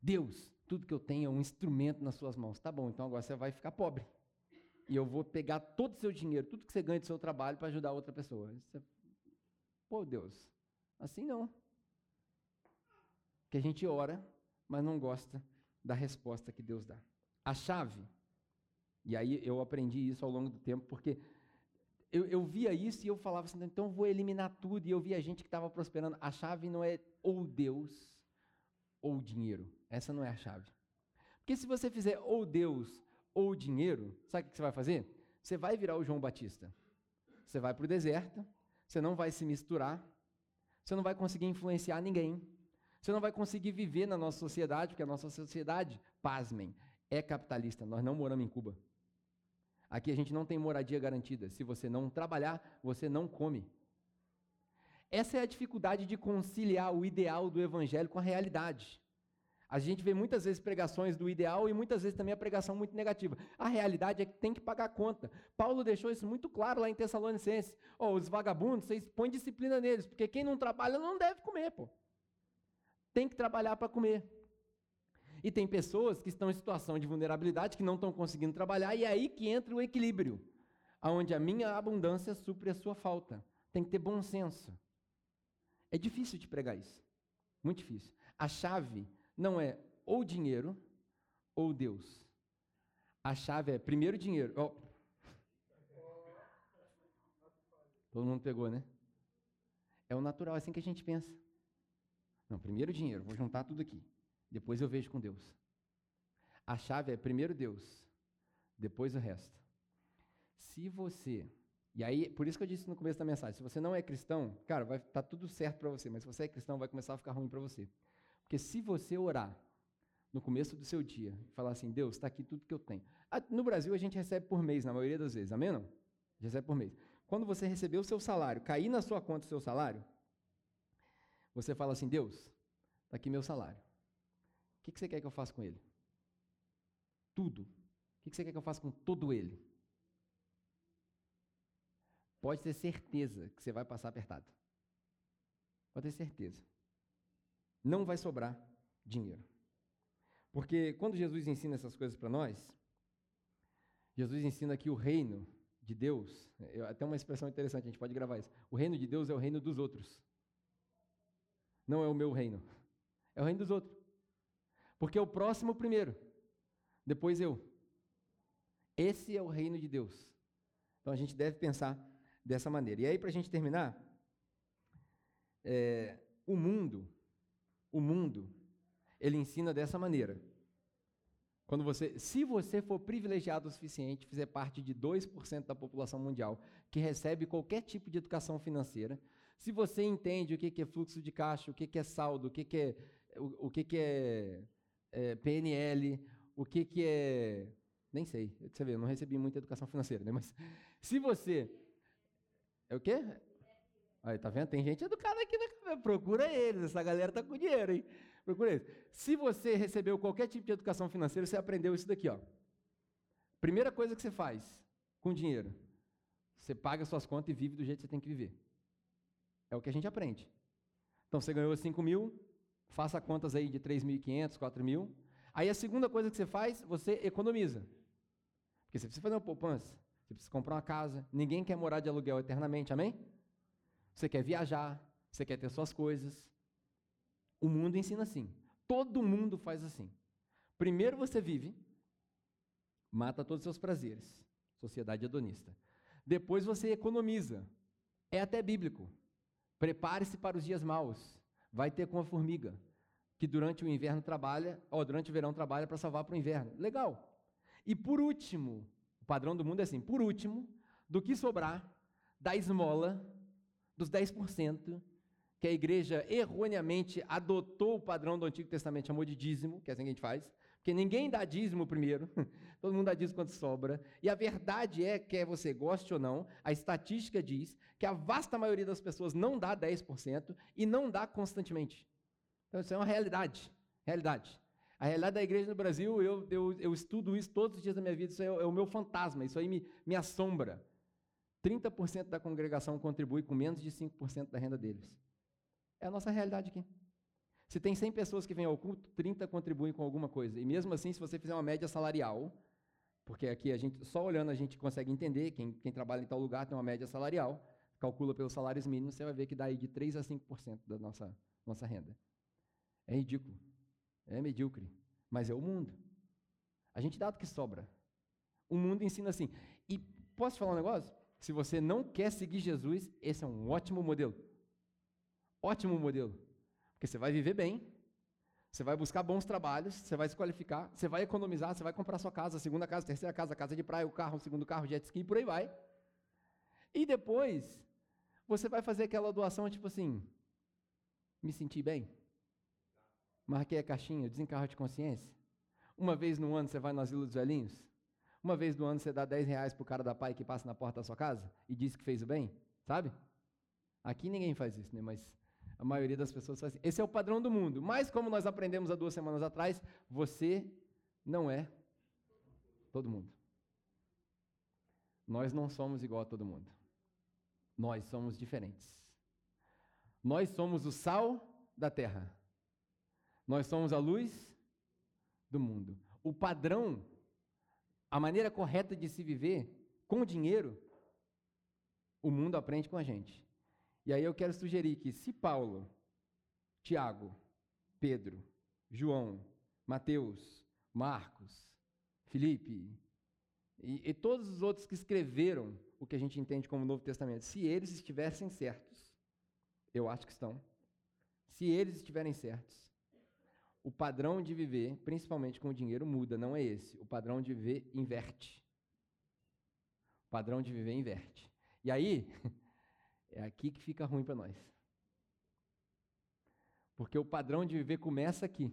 Deus, tudo que eu tenho é um instrumento nas suas mãos. Tá bom, então agora você vai ficar pobre. E eu vou pegar todo o seu dinheiro, tudo que você ganha do seu trabalho para ajudar outra pessoa. Você... Pô, Deus, Assim não. Que a gente ora, mas não gosta da resposta que Deus dá. A chave, e aí eu aprendi isso ao longo do tempo, porque eu, eu via isso e eu falava assim, então eu vou eliminar tudo, e eu via gente que estava prosperando. A chave não é ou Deus ou dinheiro. Essa não é a chave. Porque se você fizer ou Deus ou dinheiro, sabe o que você vai fazer? Você vai virar o João Batista. Você vai para o deserto, você não vai se misturar, você não vai conseguir influenciar ninguém. Você não vai conseguir viver na nossa sociedade, porque a nossa sociedade, pasmem, é capitalista. Nós não moramos em Cuba. Aqui a gente não tem moradia garantida. Se você não trabalhar, você não come. Essa é a dificuldade de conciliar o ideal do evangelho com a realidade. A gente vê muitas vezes pregações do ideal e muitas vezes também a pregação muito negativa. A realidade é que tem que pagar a conta. Paulo deixou isso muito claro lá em Tessalonicenses. Oh, os vagabundos, vocês põem disciplina neles, porque quem não trabalha não deve comer, pô. Tem que trabalhar para comer. E tem pessoas que estão em situação de vulnerabilidade, que não estão conseguindo trabalhar, e é aí que entra o equilíbrio, onde a minha abundância supre a sua falta. Tem que ter bom senso. É difícil de pregar isso. Muito difícil. A chave não é ou dinheiro ou Deus. A chave é primeiro dinheiro. Oh. Todo mundo pegou, né? É o natural, é assim que a gente pensa. Não, primeiro dinheiro, vou juntar tudo aqui. Depois eu vejo com Deus. A chave é primeiro Deus, depois o resto. Se você, e aí, por isso que eu disse no começo da mensagem, se você não é cristão, cara, vai estar tá tudo certo para você, mas se você é cristão, vai começar a ficar ruim para você. Porque se você orar no começo do seu dia e falar assim, Deus, está aqui tudo que eu tenho. No Brasil a gente recebe por mês, na maioria das vezes, amém? Não? Recebe por mês. quando você receber o seu salário, cair na sua conta o seu salário, você fala assim: Deus, está aqui meu salário. O que você quer que eu faça com ele? Tudo. O que você quer que eu faça com todo ele? Pode ter certeza que você vai passar apertado. Pode ter certeza. Não vai sobrar dinheiro. Porque quando Jesus ensina essas coisas para nós, Jesus ensina que o reino de Deus, é até uma expressão interessante, a gente pode gravar isso. O reino de Deus é o reino dos outros. Não é o meu reino. É o reino dos outros. Porque é o próximo primeiro, depois eu. Esse é o reino de Deus. Então a gente deve pensar dessa maneira. E aí, para a gente terminar, é, o mundo, o mundo, ele ensina dessa maneira. Quando você, se você for privilegiado o suficiente, fizer parte de 2% da população mundial que recebe qualquer tipo de educação financeira, se você entende o que é fluxo de caixa, o que é saldo, o que é, o, que é, é PNL, o que é. Nem sei, você vê, eu não recebi muita educação financeira, né? Mas se você. É o quê? Aí, tá vendo? Tem gente educada aqui, né? Procura eles, essa galera tá com dinheiro, hein? Procura eles. Se você recebeu qualquer tipo de educação financeira, você aprendeu isso daqui, ó. Primeira coisa que você faz com dinheiro, você paga suas contas e vive do jeito que você tem que viver. É o que a gente aprende. Então você ganhou 5 mil, faça contas aí de 3.500, 4 mil. Aí a segunda coisa que você faz, você economiza. Porque você precisa fazer uma poupança, você precisa comprar uma casa. Ninguém quer morar de aluguel eternamente, amém? Você quer viajar, você quer ter suas coisas. O mundo ensina assim. Todo mundo faz assim. Primeiro você vive, mata todos os seus prazeres. Sociedade hedonista. Depois você economiza. É até bíblico. Prepare-se para os dias maus. Vai ter com a formiga, que durante o inverno trabalha, ou durante o verão trabalha para salvar para o inverno. Legal. E por último, o padrão do mundo é assim: por último, do que sobrar, da esmola, dos 10%, que a igreja erroneamente adotou o padrão do Antigo Testamento, chamou de dízimo, que é assim que a gente faz, porque ninguém dá dízimo primeiro, todo mundo dá dízimo quando sobra, e a verdade é, quer você goste ou não, a estatística diz que a vasta maioria das pessoas não dá 10% e não dá constantemente. Então isso é uma realidade, realidade. A realidade da igreja no Brasil, eu, eu, eu estudo isso todos os dias da minha vida, isso é, é o meu fantasma, isso aí me, me assombra. 30% da congregação contribui com menos de 5% da renda deles. É a nossa realidade aqui. Se tem 100 pessoas que vêm ao culto, 30 contribuem com alguma coisa. E mesmo assim, se você fizer uma média salarial, porque aqui a gente, só olhando a gente consegue entender, quem, quem trabalha em tal lugar tem uma média salarial, calcula pelos salários mínimos, você vai ver que dá aí de 3 a 5% da nossa, nossa renda. É ridículo. É medíocre. Mas é o mundo. A gente dá o que sobra. O mundo ensina assim. E posso falar um negócio? Se você não quer seguir Jesus, esse é um ótimo modelo. Ótimo modelo. Porque você vai viver bem, você vai buscar bons trabalhos, você vai se qualificar, você vai economizar, você vai comprar sua casa, segunda casa, terceira casa, casa de praia, o carro, o segundo carro, jet ski, por aí vai. E depois, você vai fazer aquela doação tipo assim, me senti bem? Marquei a caixinha, desencarro de consciência. Uma vez no ano você vai no asilo dos velhinhos? Uma vez no ano você dá 10 reais para o cara da pai que passa na porta da sua casa e diz que fez o bem? Sabe? Aqui ninguém faz isso, né? Mas a maioria das pessoas faz assim. Esse é o padrão do mundo. Mas, como nós aprendemos há duas semanas atrás, você não é todo mundo. Nós não somos igual a todo mundo. Nós somos diferentes. Nós somos o sal da terra. Nós somos a luz do mundo. O padrão, a maneira correta de se viver com dinheiro, o mundo aprende com a gente. E aí eu quero sugerir que se Paulo, Tiago, Pedro, João, Mateus, Marcos, Felipe e, e todos os outros que escreveram o que a gente entende como Novo Testamento, se eles estivessem certos, eu acho que estão, se eles estiverem certos, o padrão de viver, principalmente com o dinheiro, muda, não é esse. O padrão de viver inverte. O padrão de viver inverte. E aí, É aqui que fica ruim para nós. Porque o padrão de viver começa aqui.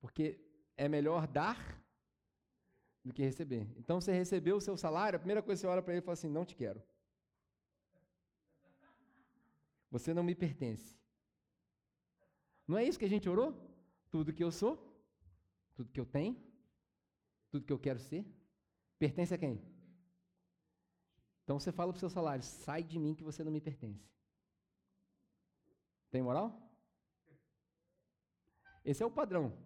Porque é melhor dar do que receber. Então você recebeu o seu salário, a primeira coisa que você olha para ele e fala assim: não te quero. Você não me pertence. Não é isso que a gente orou? Tudo que eu sou, tudo que eu tenho, tudo que eu quero ser, pertence a quem? Então você fala para o seu salário: sai de mim que você não me pertence. Tem moral? Esse é o padrão.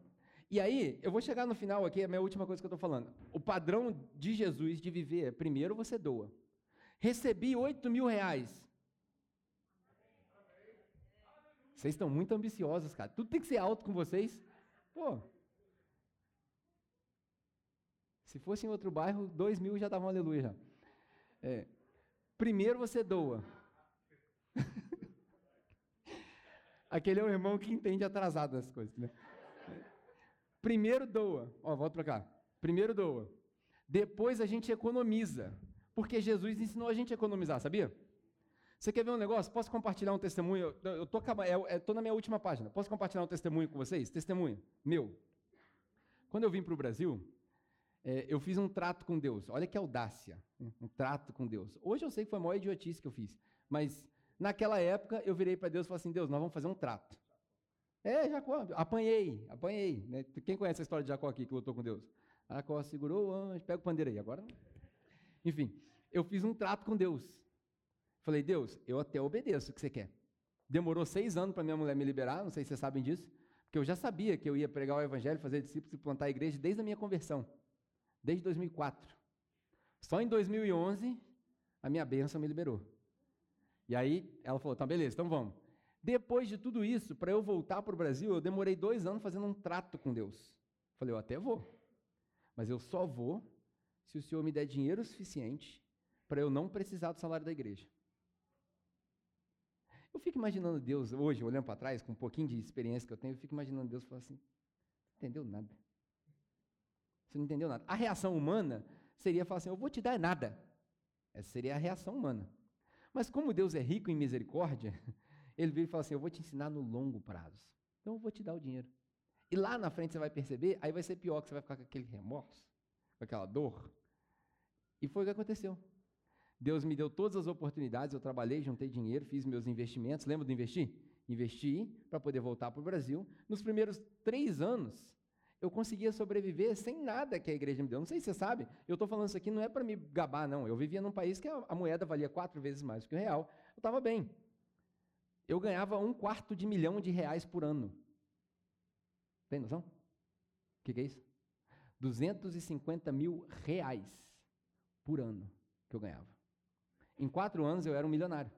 E aí, eu vou chegar no final aqui, é a minha última coisa que eu estou falando. O padrão de Jesus de viver é: primeiro você doa. Recebi 8 mil reais. Vocês estão muito ambiciosos, cara. Tudo tem que ser alto com vocês. Pô. Se fosse em outro bairro, 2 mil já davam aleluia. É. Primeiro você doa. Aquele é o irmão que entende atrasado as coisas, né? Primeiro doa. Ó, volta para cá. Primeiro doa. Depois a gente economiza. Porque Jesus ensinou a gente a economizar, sabia? Você quer ver um negócio? Posso compartilhar um testemunho? Eu estou é, na minha última página. Posso compartilhar um testemunho com vocês? Testemunho meu. Quando eu vim para o Brasil, é, eu fiz um trato com Deus. Olha que audácia, um trato com Deus. Hoje eu sei que foi a maior idiotice que eu fiz, mas naquela época eu virei para Deus e falei assim: Deus, nós vamos fazer um trato. É, Jacó, apanhei, apanhei. Né? Quem conhece a história de Jacó aqui que lutou com Deus? Jacó segurou o anjo, pega o pandeiro aí. Agora, enfim, eu fiz um trato com Deus. Falei, Deus, eu até obedeço o que você quer. Demorou seis anos para minha mulher me liberar, não sei se vocês sabem disso, porque eu já sabia que eu ia pregar o evangelho, fazer discípulos e plantar a igreja desde a minha conversão desde 2004. Só em 2011 a minha bênção me liberou. E aí ela falou: tá, beleza, então vamos. Depois de tudo isso, para eu voltar para o Brasil, eu demorei dois anos fazendo um trato com Deus. Falei: eu até vou, mas eu só vou se o Senhor me der dinheiro suficiente para eu não precisar do salário da igreja. Eu fico imaginando Deus hoje, olhando para trás, com um pouquinho de experiência que eu tenho, eu fico imaginando Deus falando assim: entendeu nada. Você não entendeu nada. A reação humana seria falar assim: Eu vou te dar nada. Essa seria a reação humana. Mas como Deus é rico em misericórdia, ele veio e fala assim: Eu vou te ensinar no longo prazo. Então eu vou te dar o dinheiro. E lá na frente você vai perceber, aí vai ser pior, que você vai ficar com aquele remorso, com aquela dor. E foi o que aconteceu. Deus me deu todas as oportunidades, eu trabalhei, juntei dinheiro, fiz meus investimentos. Lembra do investir? Investi para poder voltar para o Brasil. Nos primeiros três anos, eu conseguia sobreviver sem nada que a igreja me deu. Não sei se você sabe, eu estou falando isso aqui não é para me gabar, não. Eu vivia num país que a, moeda valia quatro vezes mais que o real. Eu estava bem. Eu ganhava um quarto de milhão de reais por ano. Tem noção? O que, que é isso? 250 mil reais por ano que eu ganhava. Em quatro anos eu era um milionário.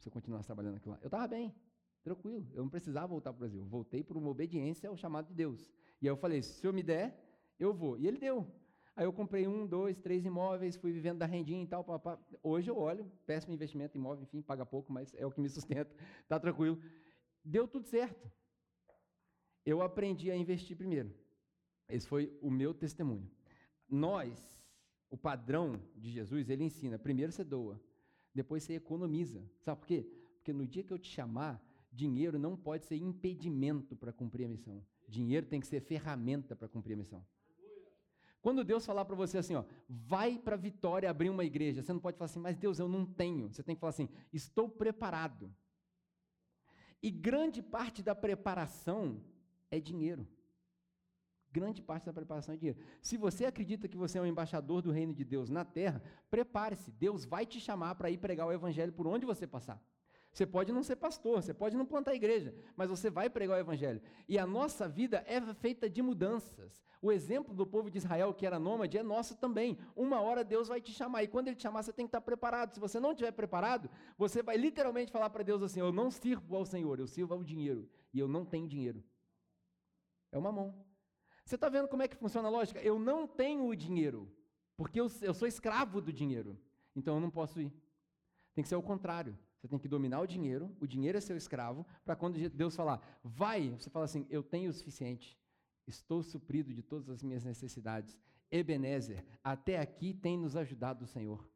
Se eu continuasse trabalhando aqui lá. Eu estava bem. Tranquilo, eu não precisava voltar para o Brasil. voltei por uma obediência ao chamado de Deus. E aí eu falei: se o senhor me der, eu vou. E ele deu. Aí eu comprei um, dois, três imóveis, fui vivendo da rendinha e tal. Hoje eu olho, péssimo investimento, imóvel, enfim, paga pouco, mas é o que me sustenta, tá tranquilo. Deu tudo certo. Eu aprendi a investir primeiro. Esse foi o meu testemunho. Nós, o padrão de Jesus, ele ensina: primeiro você doa, depois você economiza. Sabe por quê? Porque no dia que eu te chamar, dinheiro não pode ser impedimento para cumprir a missão. Dinheiro tem que ser ferramenta para cumprir a missão. Quando Deus falar para você assim, ó, vai para Vitória abrir uma igreja, você não pode falar assim, mas Deus, eu não tenho. Você tem que falar assim, estou preparado. E grande parte da preparação é dinheiro. Grande parte da preparação é dinheiro. Se você acredita que você é um embaixador do reino de Deus na terra, prepare-se. Deus vai te chamar para ir pregar o evangelho por onde você passar. Você pode não ser pastor, você pode não plantar igreja, mas você vai pregar o evangelho. E a nossa vida é feita de mudanças. O exemplo do povo de Israel que era nômade é nosso também. Uma hora Deus vai te chamar e quando ele te chamar você tem que estar preparado. Se você não estiver preparado, você vai literalmente falar para Deus assim: "Eu não sirvo ao Senhor, eu sirvo ao dinheiro e eu não tenho dinheiro". É uma mão. Você está vendo como é que funciona a lógica? Eu não tenho o dinheiro, porque eu, eu sou escravo do dinheiro. Então eu não posso ir. Tem que ser o contrário. Você tem que dominar o dinheiro, o dinheiro é seu escravo, para quando Deus falar, vai, você fala assim: eu tenho o suficiente, estou suprido de todas as minhas necessidades. Ebenezer, até aqui tem nos ajudado o Senhor.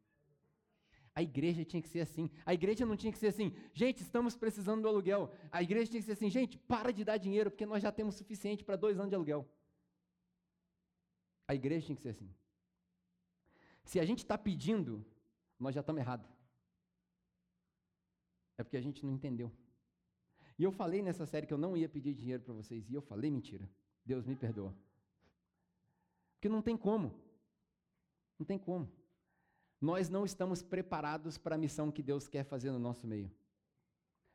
A igreja tinha que ser assim. A igreja não tinha que ser assim, gente, estamos precisando do aluguel. A igreja tinha que ser assim, gente, para de dar dinheiro, porque nós já temos suficiente para dois anos de aluguel. A igreja tinha que ser assim. Se a gente está pedindo, nós já estamos errados. É porque a gente não entendeu. E eu falei nessa série que eu não ia pedir dinheiro para vocês, e eu falei mentira. Deus me perdoa. Porque não tem como. Não tem como. Nós não estamos preparados para a missão que Deus quer fazer no nosso meio.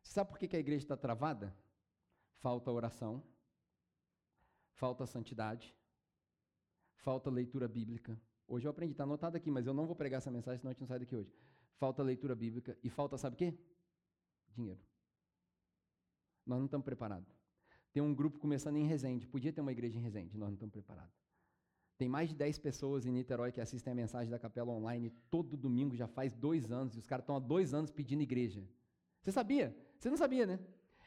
Sabe por que a igreja está travada? Falta oração, falta santidade, falta leitura bíblica. Hoje eu aprendi, está anotado aqui, mas eu não vou pregar essa mensagem, senão a gente não sai daqui hoje. Falta leitura bíblica e falta, sabe o quê? Dinheiro. Nós não estamos preparados. Tem um grupo começando em Resende. Podia ter uma igreja em Resende, nós não estamos preparados. Tem mais de 10 pessoas em Niterói que assistem a mensagem da capela online todo domingo, já faz dois anos, e os caras estão há dois anos pedindo igreja. Você sabia? Você não sabia, né?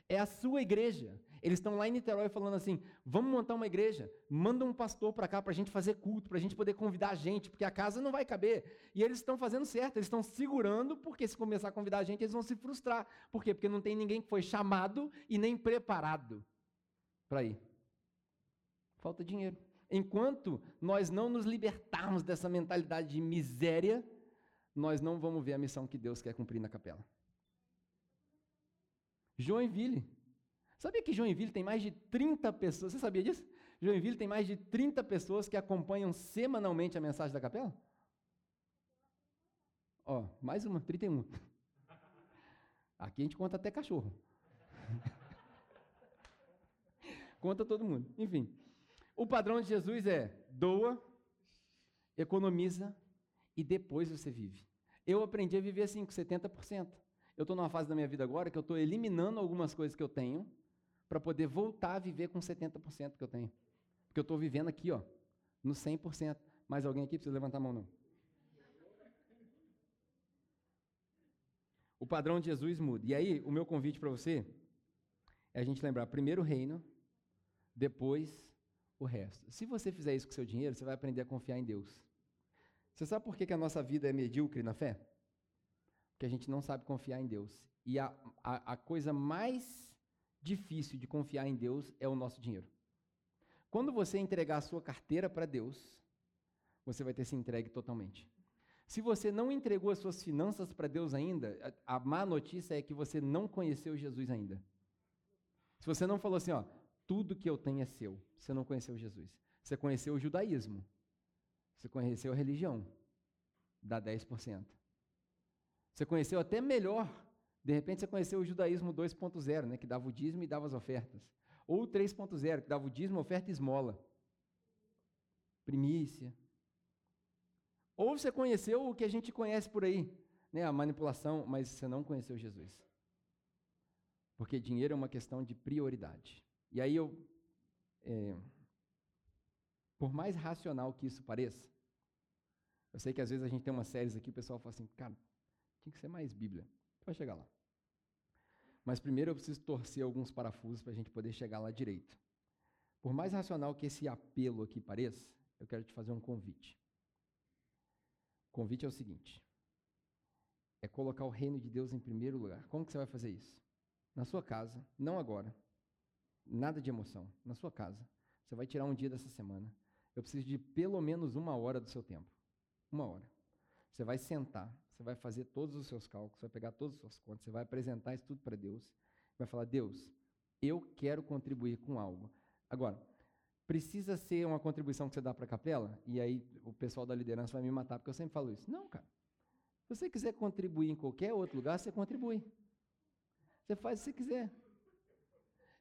É a sua igreja. Eles estão lá em Niterói falando assim: vamos montar uma igreja, manda um pastor para cá para a gente fazer culto, para a gente poder convidar a gente, porque a casa não vai caber. E eles estão fazendo certo, eles estão segurando, porque se começar a convidar a gente, eles vão se frustrar. Por quê? Porque não tem ninguém que foi chamado e nem preparado para ir. Falta dinheiro. Enquanto nós não nos libertarmos dessa mentalidade de miséria, nós não vamos ver a missão que Deus quer cumprir na capela. Joinville. Sabia que Joinville tem mais de 30 pessoas? Você sabia disso? Joinville tem mais de 30 pessoas que acompanham semanalmente a mensagem da capela? Ó, mais uma, 31. Aqui a gente conta até cachorro. conta todo mundo. Enfim, o padrão de Jesus é doa, economiza e depois você vive. Eu aprendi a viver assim, com 70%. Eu estou numa fase da minha vida agora que eu estou eliminando algumas coisas que eu tenho para poder voltar a viver com 70% que eu tenho. Porque eu estou vivendo aqui, ó, no 100%. Mais alguém aqui precisa levantar a mão, não? O padrão de Jesus muda. E aí, o meu convite para você é a gente lembrar primeiro o reino, depois o resto. Se você fizer isso com seu dinheiro, você vai aprender a confiar em Deus. Você sabe por que, que a nossa vida é medíocre na fé? Porque a gente não sabe confiar em Deus. E a, a, a coisa mais difícil de confiar em Deus é o nosso dinheiro. Quando você entregar a sua carteira para Deus, você vai ter se entregue totalmente. Se você não entregou as suas finanças para Deus ainda, a, má notícia é que você não conheceu Jesus ainda. Se você não falou assim, ó, tudo que eu tenho é seu, você não conheceu Jesus. Você conheceu o judaísmo. Você conheceu a religião. Dá 10%. Você conheceu até melhor. De repente você conheceu o judaísmo 2.0, né, que dava o dízimo e dava as ofertas. Ou o 3.0, que dava o dízimo, oferta e esmola. Primícia. Ou você conheceu o que a gente conhece por aí, né, a manipulação, mas você não conheceu Jesus. Porque dinheiro é uma questão de prioridade. E aí eu, é, por mais racional que isso pareça, eu sei que às vezes a gente tem umas séries aqui, o pessoal fala assim, cara, tinha que ser mais Bíblia. Vai chegar lá. Mas primeiro eu preciso torcer alguns parafusos para a gente poder chegar lá direito. Por mais racional que esse apelo aqui pareça, eu quero te fazer um convite. O convite é o seguinte: é colocar o reino de Deus em primeiro lugar. Como que você vai fazer isso? Na sua casa, não agora. Nada de emoção. Na sua casa. Você vai tirar um dia dessa semana. Eu preciso de pelo menos uma hora do seu tempo. Uma hora. Você vai sentar, você vai fazer todos os seus cálculos, vai pegar todas as suas contas, você vai apresentar isso tudo para Deus, vai falar: Deus, eu quero contribuir com algo. Agora, precisa ser uma contribuição que você dá para a capela? E aí o pessoal da liderança vai me matar, porque eu sempre falo isso. Não, cara. Se você quiser contribuir em qualquer outro lugar, você contribui. Você faz se você quiser.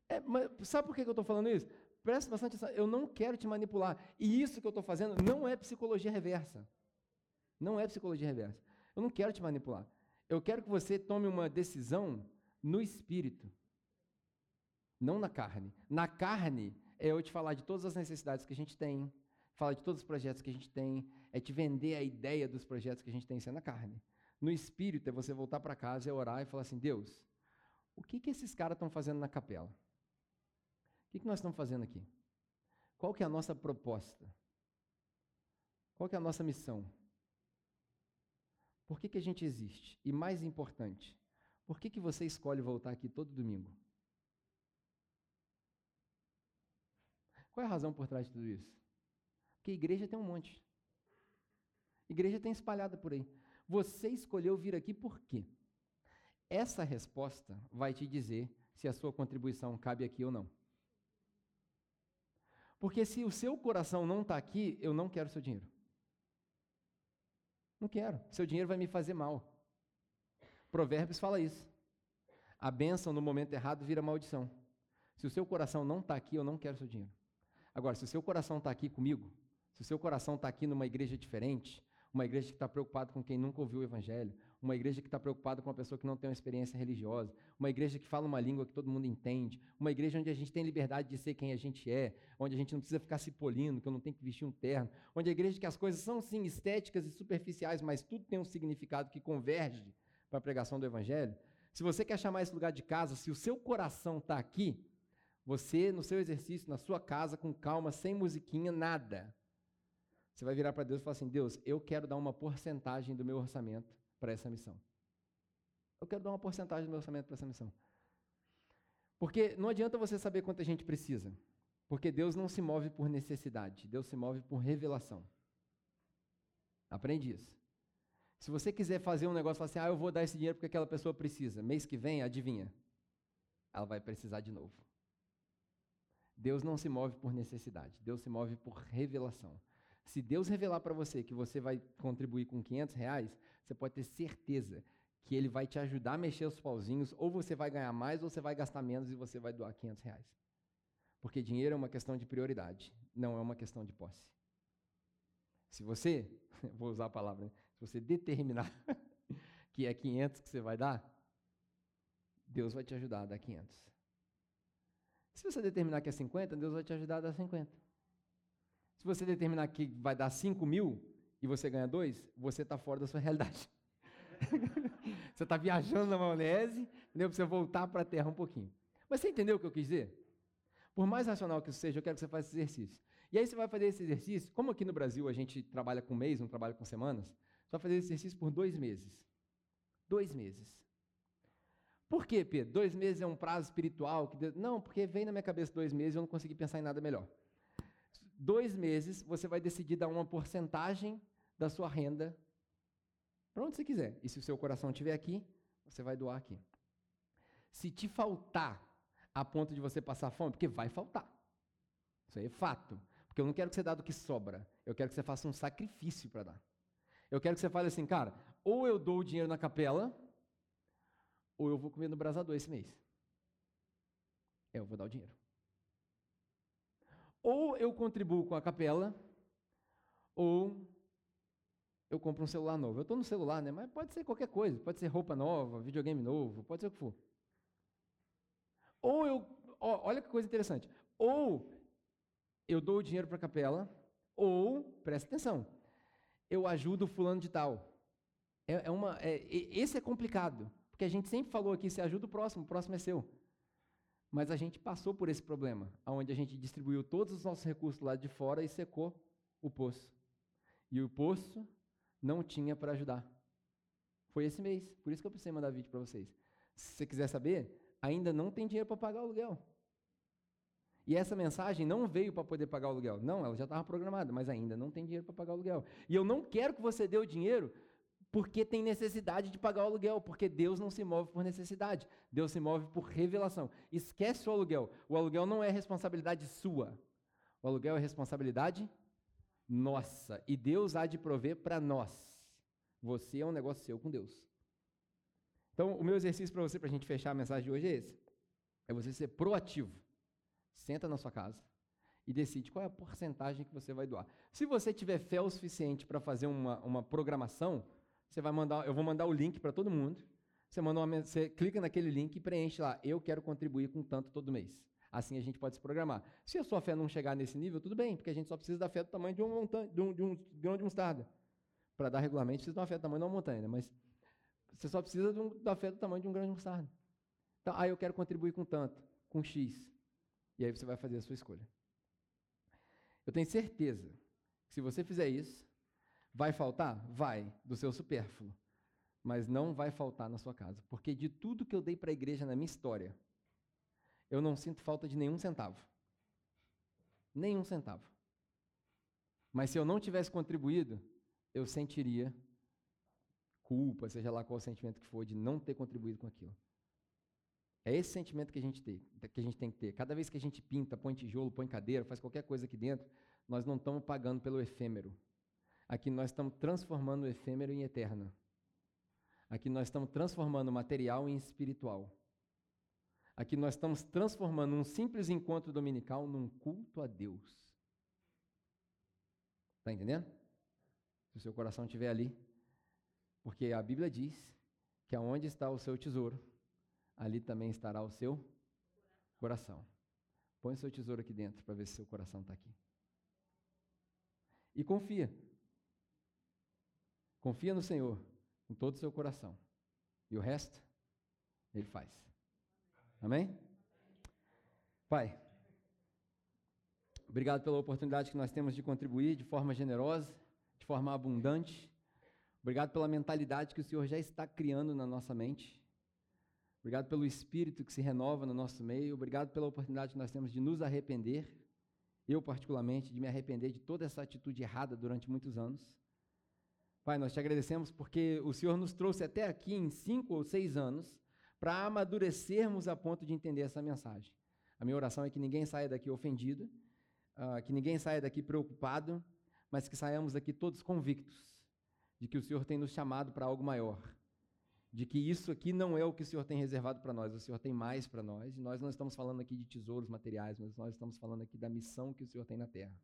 É, sabe por que eu estou falando isso? Presta bastante atenção. Eu não quero te manipular. E isso que eu estou fazendo não é psicologia reversa. Não é psicologia reversa. Eu não quero te manipular. Eu quero que você tome uma decisão no espírito, não na carne. Na carne é eu te falar de todas as necessidades que a gente tem, falar de todos os projetos que a gente tem, é te vender a ideia dos projetos que a gente tem, isso é na carne. No espírito é você voltar para casa e orar e falar assim: Deus, o que, que esses caras estão fazendo na capela? O que, que nós estamos fazendo aqui? Qual que é a nossa proposta? Qual que é a nossa missão? Por que, que a gente existe? E mais importante, por que, que você escolhe voltar aqui todo domingo? Qual é a razão por trás de tudo isso? Porque igreja tem um monte. Igreja tem espalhada por aí. Você escolheu vir aqui por quê? Essa resposta vai te dizer se a sua contribuição cabe aqui ou não. Porque se o seu coração não está aqui, eu não quero seu dinheiro. Não quero. Seu dinheiro vai me fazer mal. Provérbios fala isso. A bênção no momento errado vira maldição. Se o seu coração não está aqui, eu não quero seu dinheiro. Agora, se o seu coração está aqui comigo, se o seu coração está aqui numa igreja diferente, uma igreja que está preocupada com quem nunca ouviu o Evangelho, uma igreja que está preocupada com uma pessoa que não tem uma experiência religiosa, uma igreja que fala uma língua que todo mundo entende, uma igreja onde a gente tem liberdade de ser quem a gente é, onde a gente não precisa ficar se polindo, que eu não tenho que vestir um terno, onde a igreja que as coisas são sim estéticas e superficiais, mas tudo tem um significado que converge para a pregação do Evangelho. Se você quer chamar esse lugar de casa, se o seu coração está aqui, você, no seu exercício, na sua casa, com calma, sem musiquinha, nada você vai virar para Deus e falar assim: Deus, eu quero dar uma porcentagem do meu orçamento para essa missão. Eu quero dar uma porcentagem do meu orçamento para essa missão. Porque não adianta você saber quanta gente precisa. Porque Deus não se move por necessidade, Deus se move por revelação. Aprende isso. Se você quiser fazer um negócio, falar assim, ah, eu vou dar esse dinheiro porque aquela pessoa precisa. Mês que vem, adivinha? Ela vai precisar de novo. Deus não se move por necessidade, Deus se move por revelação. Se Deus revelar para você que você vai contribuir com 500 reais, você pode ter certeza que Ele vai te ajudar a mexer os pauzinhos, ou você vai ganhar mais, ou você vai gastar menos e você vai doar 500 reais. Porque dinheiro é uma questão de prioridade, não é uma questão de posse. Se você, vou usar a palavra, se você determinar que é 500 que você vai dar, Deus vai te ajudar a dar 500. Se você determinar que é 50, Deus vai te ajudar a dar 50. Se você determinar que vai dar 5 mil e você ganha 2, você está fora da sua realidade. você está viajando na maionese, entendeu? Para você voltar para a terra um pouquinho. Mas você entendeu o que eu quis dizer? Por mais racional que isso seja, eu quero que você faça esse exercício. E aí você vai fazer esse exercício, como aqui no Brasil a gente trabalha com mês, não trabalha com semanas, você vai fazer esse exercício por dois meses. Dois meses. Por quê, Pedro? Dois meses é um prazo espiritual? Que Deus... Não, porque vem na minha cabeça dois meses e eu não consegui pensar em nada melhor dois meses, você vai decidir dar uma porcentagem da sua renda para onde você quiser. E se o seu coração estiver aqui, você vai doar aqui. Se te faltar a ponto de você passar fome, porque vai faltar. Isso aí é fato. Porque eu não quero que você dê do que sobra. Eu quero que você faça um sacrifício para dar. Eu quero que você fale assim, cara, ou eu dou o dinheiro na capela, ou eu vou comer no brasador esse mês. Eu vou dar o dinheiro. Ou eu contribuo com a capela, ou eu compro um celular novo. Eu estou no celular, né? Mas pode ser qualquer coisa. Pode ser roupa nova, videogame novo, pode ser o que for. Ou eu. Ó, olha que coisa interessante. Ou eu dou o dinheiro para a capela, ou, presta atenção, eu ajudo fulano de tal. É, é uma, é, esse é complicado, porque a gente sempre falou aqui: você ajuda o próximo, o próximo é seu. Mas a gente passou por esse problema, onde a gente distribuiu todos os nossos recursos lá de fora e secou o poço. E o poço não tinha para ajudar. Foi esse mês, por isso que eu precisei mandar vídeo para vocês. Se você quiser saber, ainda não tem dinheiro para pagar o aluguel. E essa mensagem não veio para poder pagar o aluguel. Não, ela já estava programada, mas ainda não tem dinheiro para pagar o aluguel. E eu não quero que você dê o dinheiro porque tem necessidade de pagar o aluguel, porque Deus não se move por necessidade, Deus se move por revelação. Esquece o aluguel. O aluguel não é responsabilidade sua. O aluguel é responsabilidade nossa. E Deus há de prover para nós. Você é um negócio seu com Deus. Então, o meu exercício para você, para a gente fechar a mensagem de hoje é esse: é você ser proativo. Senta na sua casa e decide qual é a porcentagem que você vai doar. Se você tiver fé o suficiente para fazer uma, uma programação, você vai mandar, eu vou mandar o link para todo mundo. Você, manda uma, você clica naquele link e preenche lá. Eu quero contribuir com tanto todo mês. Assim a gente pode se programar. Se a sua fé não chegar nesse nível, tudo bem, porque a gente só precisa da fé do tamanho de um, montanha, de um, de um grão de mostarda. Para dar regularmente, precisa de uma fé do tamanho de uma montanha, né? mas você só precisa um, da fé do tamanho de um grão de mostarda. Então, ah, eu quero contribuir com tanto, com X. E aí você vai fazer a sua escolha. Eu tenho certeza que se você fizer isso, Vai faltar? Vai, do seu supérfluo. Mas não vai faltar na sua casa. Porque de tudo que eu dei para a igreja na minha história, eu não sinto falta de nenhum centavo. Nenhum centavo. Mas se eu não tivesse contribuído, eu sentiria culpa, seja lá qual o sentimento que for, de não ter contribuído com aquilo. É esse sentimento que a gente tem, que a gente tem que ter. Cada vez que a gente pinta, põe tijolo, põe cadeira, faz qualquer coisa aqui dentro, nós não estamos pagando pelo efêmero. Aqui nós estamos transformando o efêmero em eterno. Aqui nós estamos transformando o material em espiritual. Aqui nós estamos transformando um simples encontro dominical num culto a Deus. Está entendendo? Se o seu coração estiver ali. Porque a Bíblia diz que aonde está o seu tesouro, ali também estará o seu coração. Põe o seu tesouro aqui dentro para ver se seu coração está aqui. E confia. Confia no Senhor com todo o seu coração. E o resto, Ele faz. Amém? Pai, obrigado pela oportunidade que nós temos de contribuir de forma generosa, de forma abundante. Obrigado pela mentalidade que o Senhor já está criando na nossa mente. Obrigado pelo espírito que se renova no nosso meio. Obrigado pela oportunidade que nós temos de nos arrepender. Eu, particularmente, de me arrepender de toda essa atitude errada durante muitos anos. Pai, nós te agradecemos porque o Senhor nos trouxe até aqui em cinco ou seis anos para amadurecermos a ponto de entender essa mensagem. A minha oração é que ninguém saia daqui ofendido, uh, que ninguém saia daqui preocupado, mas que saiamos daqui todos convictos de que o Senhor tem nos chamado para algo maior, de que isso aqui não é o que o Senhor tem reservado para nós, o Senhor tem mais para nós, e nós não estamos falando aqui de tesouros materiais, mas nós estamos falando aqui da missão que o Senhor tem na terra.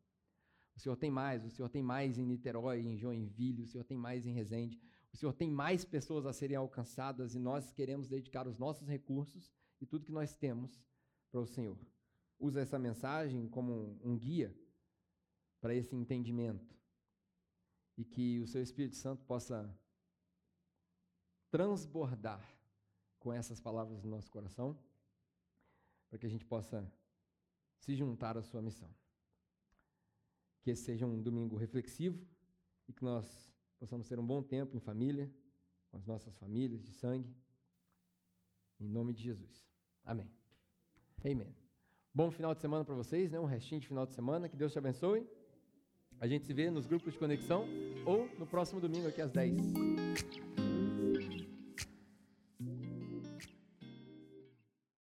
O Senhor tem mais, o Senhor tem mais em Niterói, em Joinville, o Senhor tem mais em Resende, o Senhor tem mais pessoas a serem alcançadas e nós queremos dedicar os nossos recursos e tudo que nós temos para o Senhor. Usa essa mensagem como um guia para esse entendimento e que o seu Espírito Santo possa transbordar com essas palavras no nosso coração, para que a gente possa se juntar à sua missão. Que esse seja um domingo reflexivo e que nós possamos ter um bom tempo em família, com as nossas famílias de sangue, em nome de Jesus. Amém. Amém. Bom final de semana para vocês, né? um restinho de final de semana, que Deus te abençoe. A gente se vê nos grupos de conexão ou no próximo domingo aqui às 10.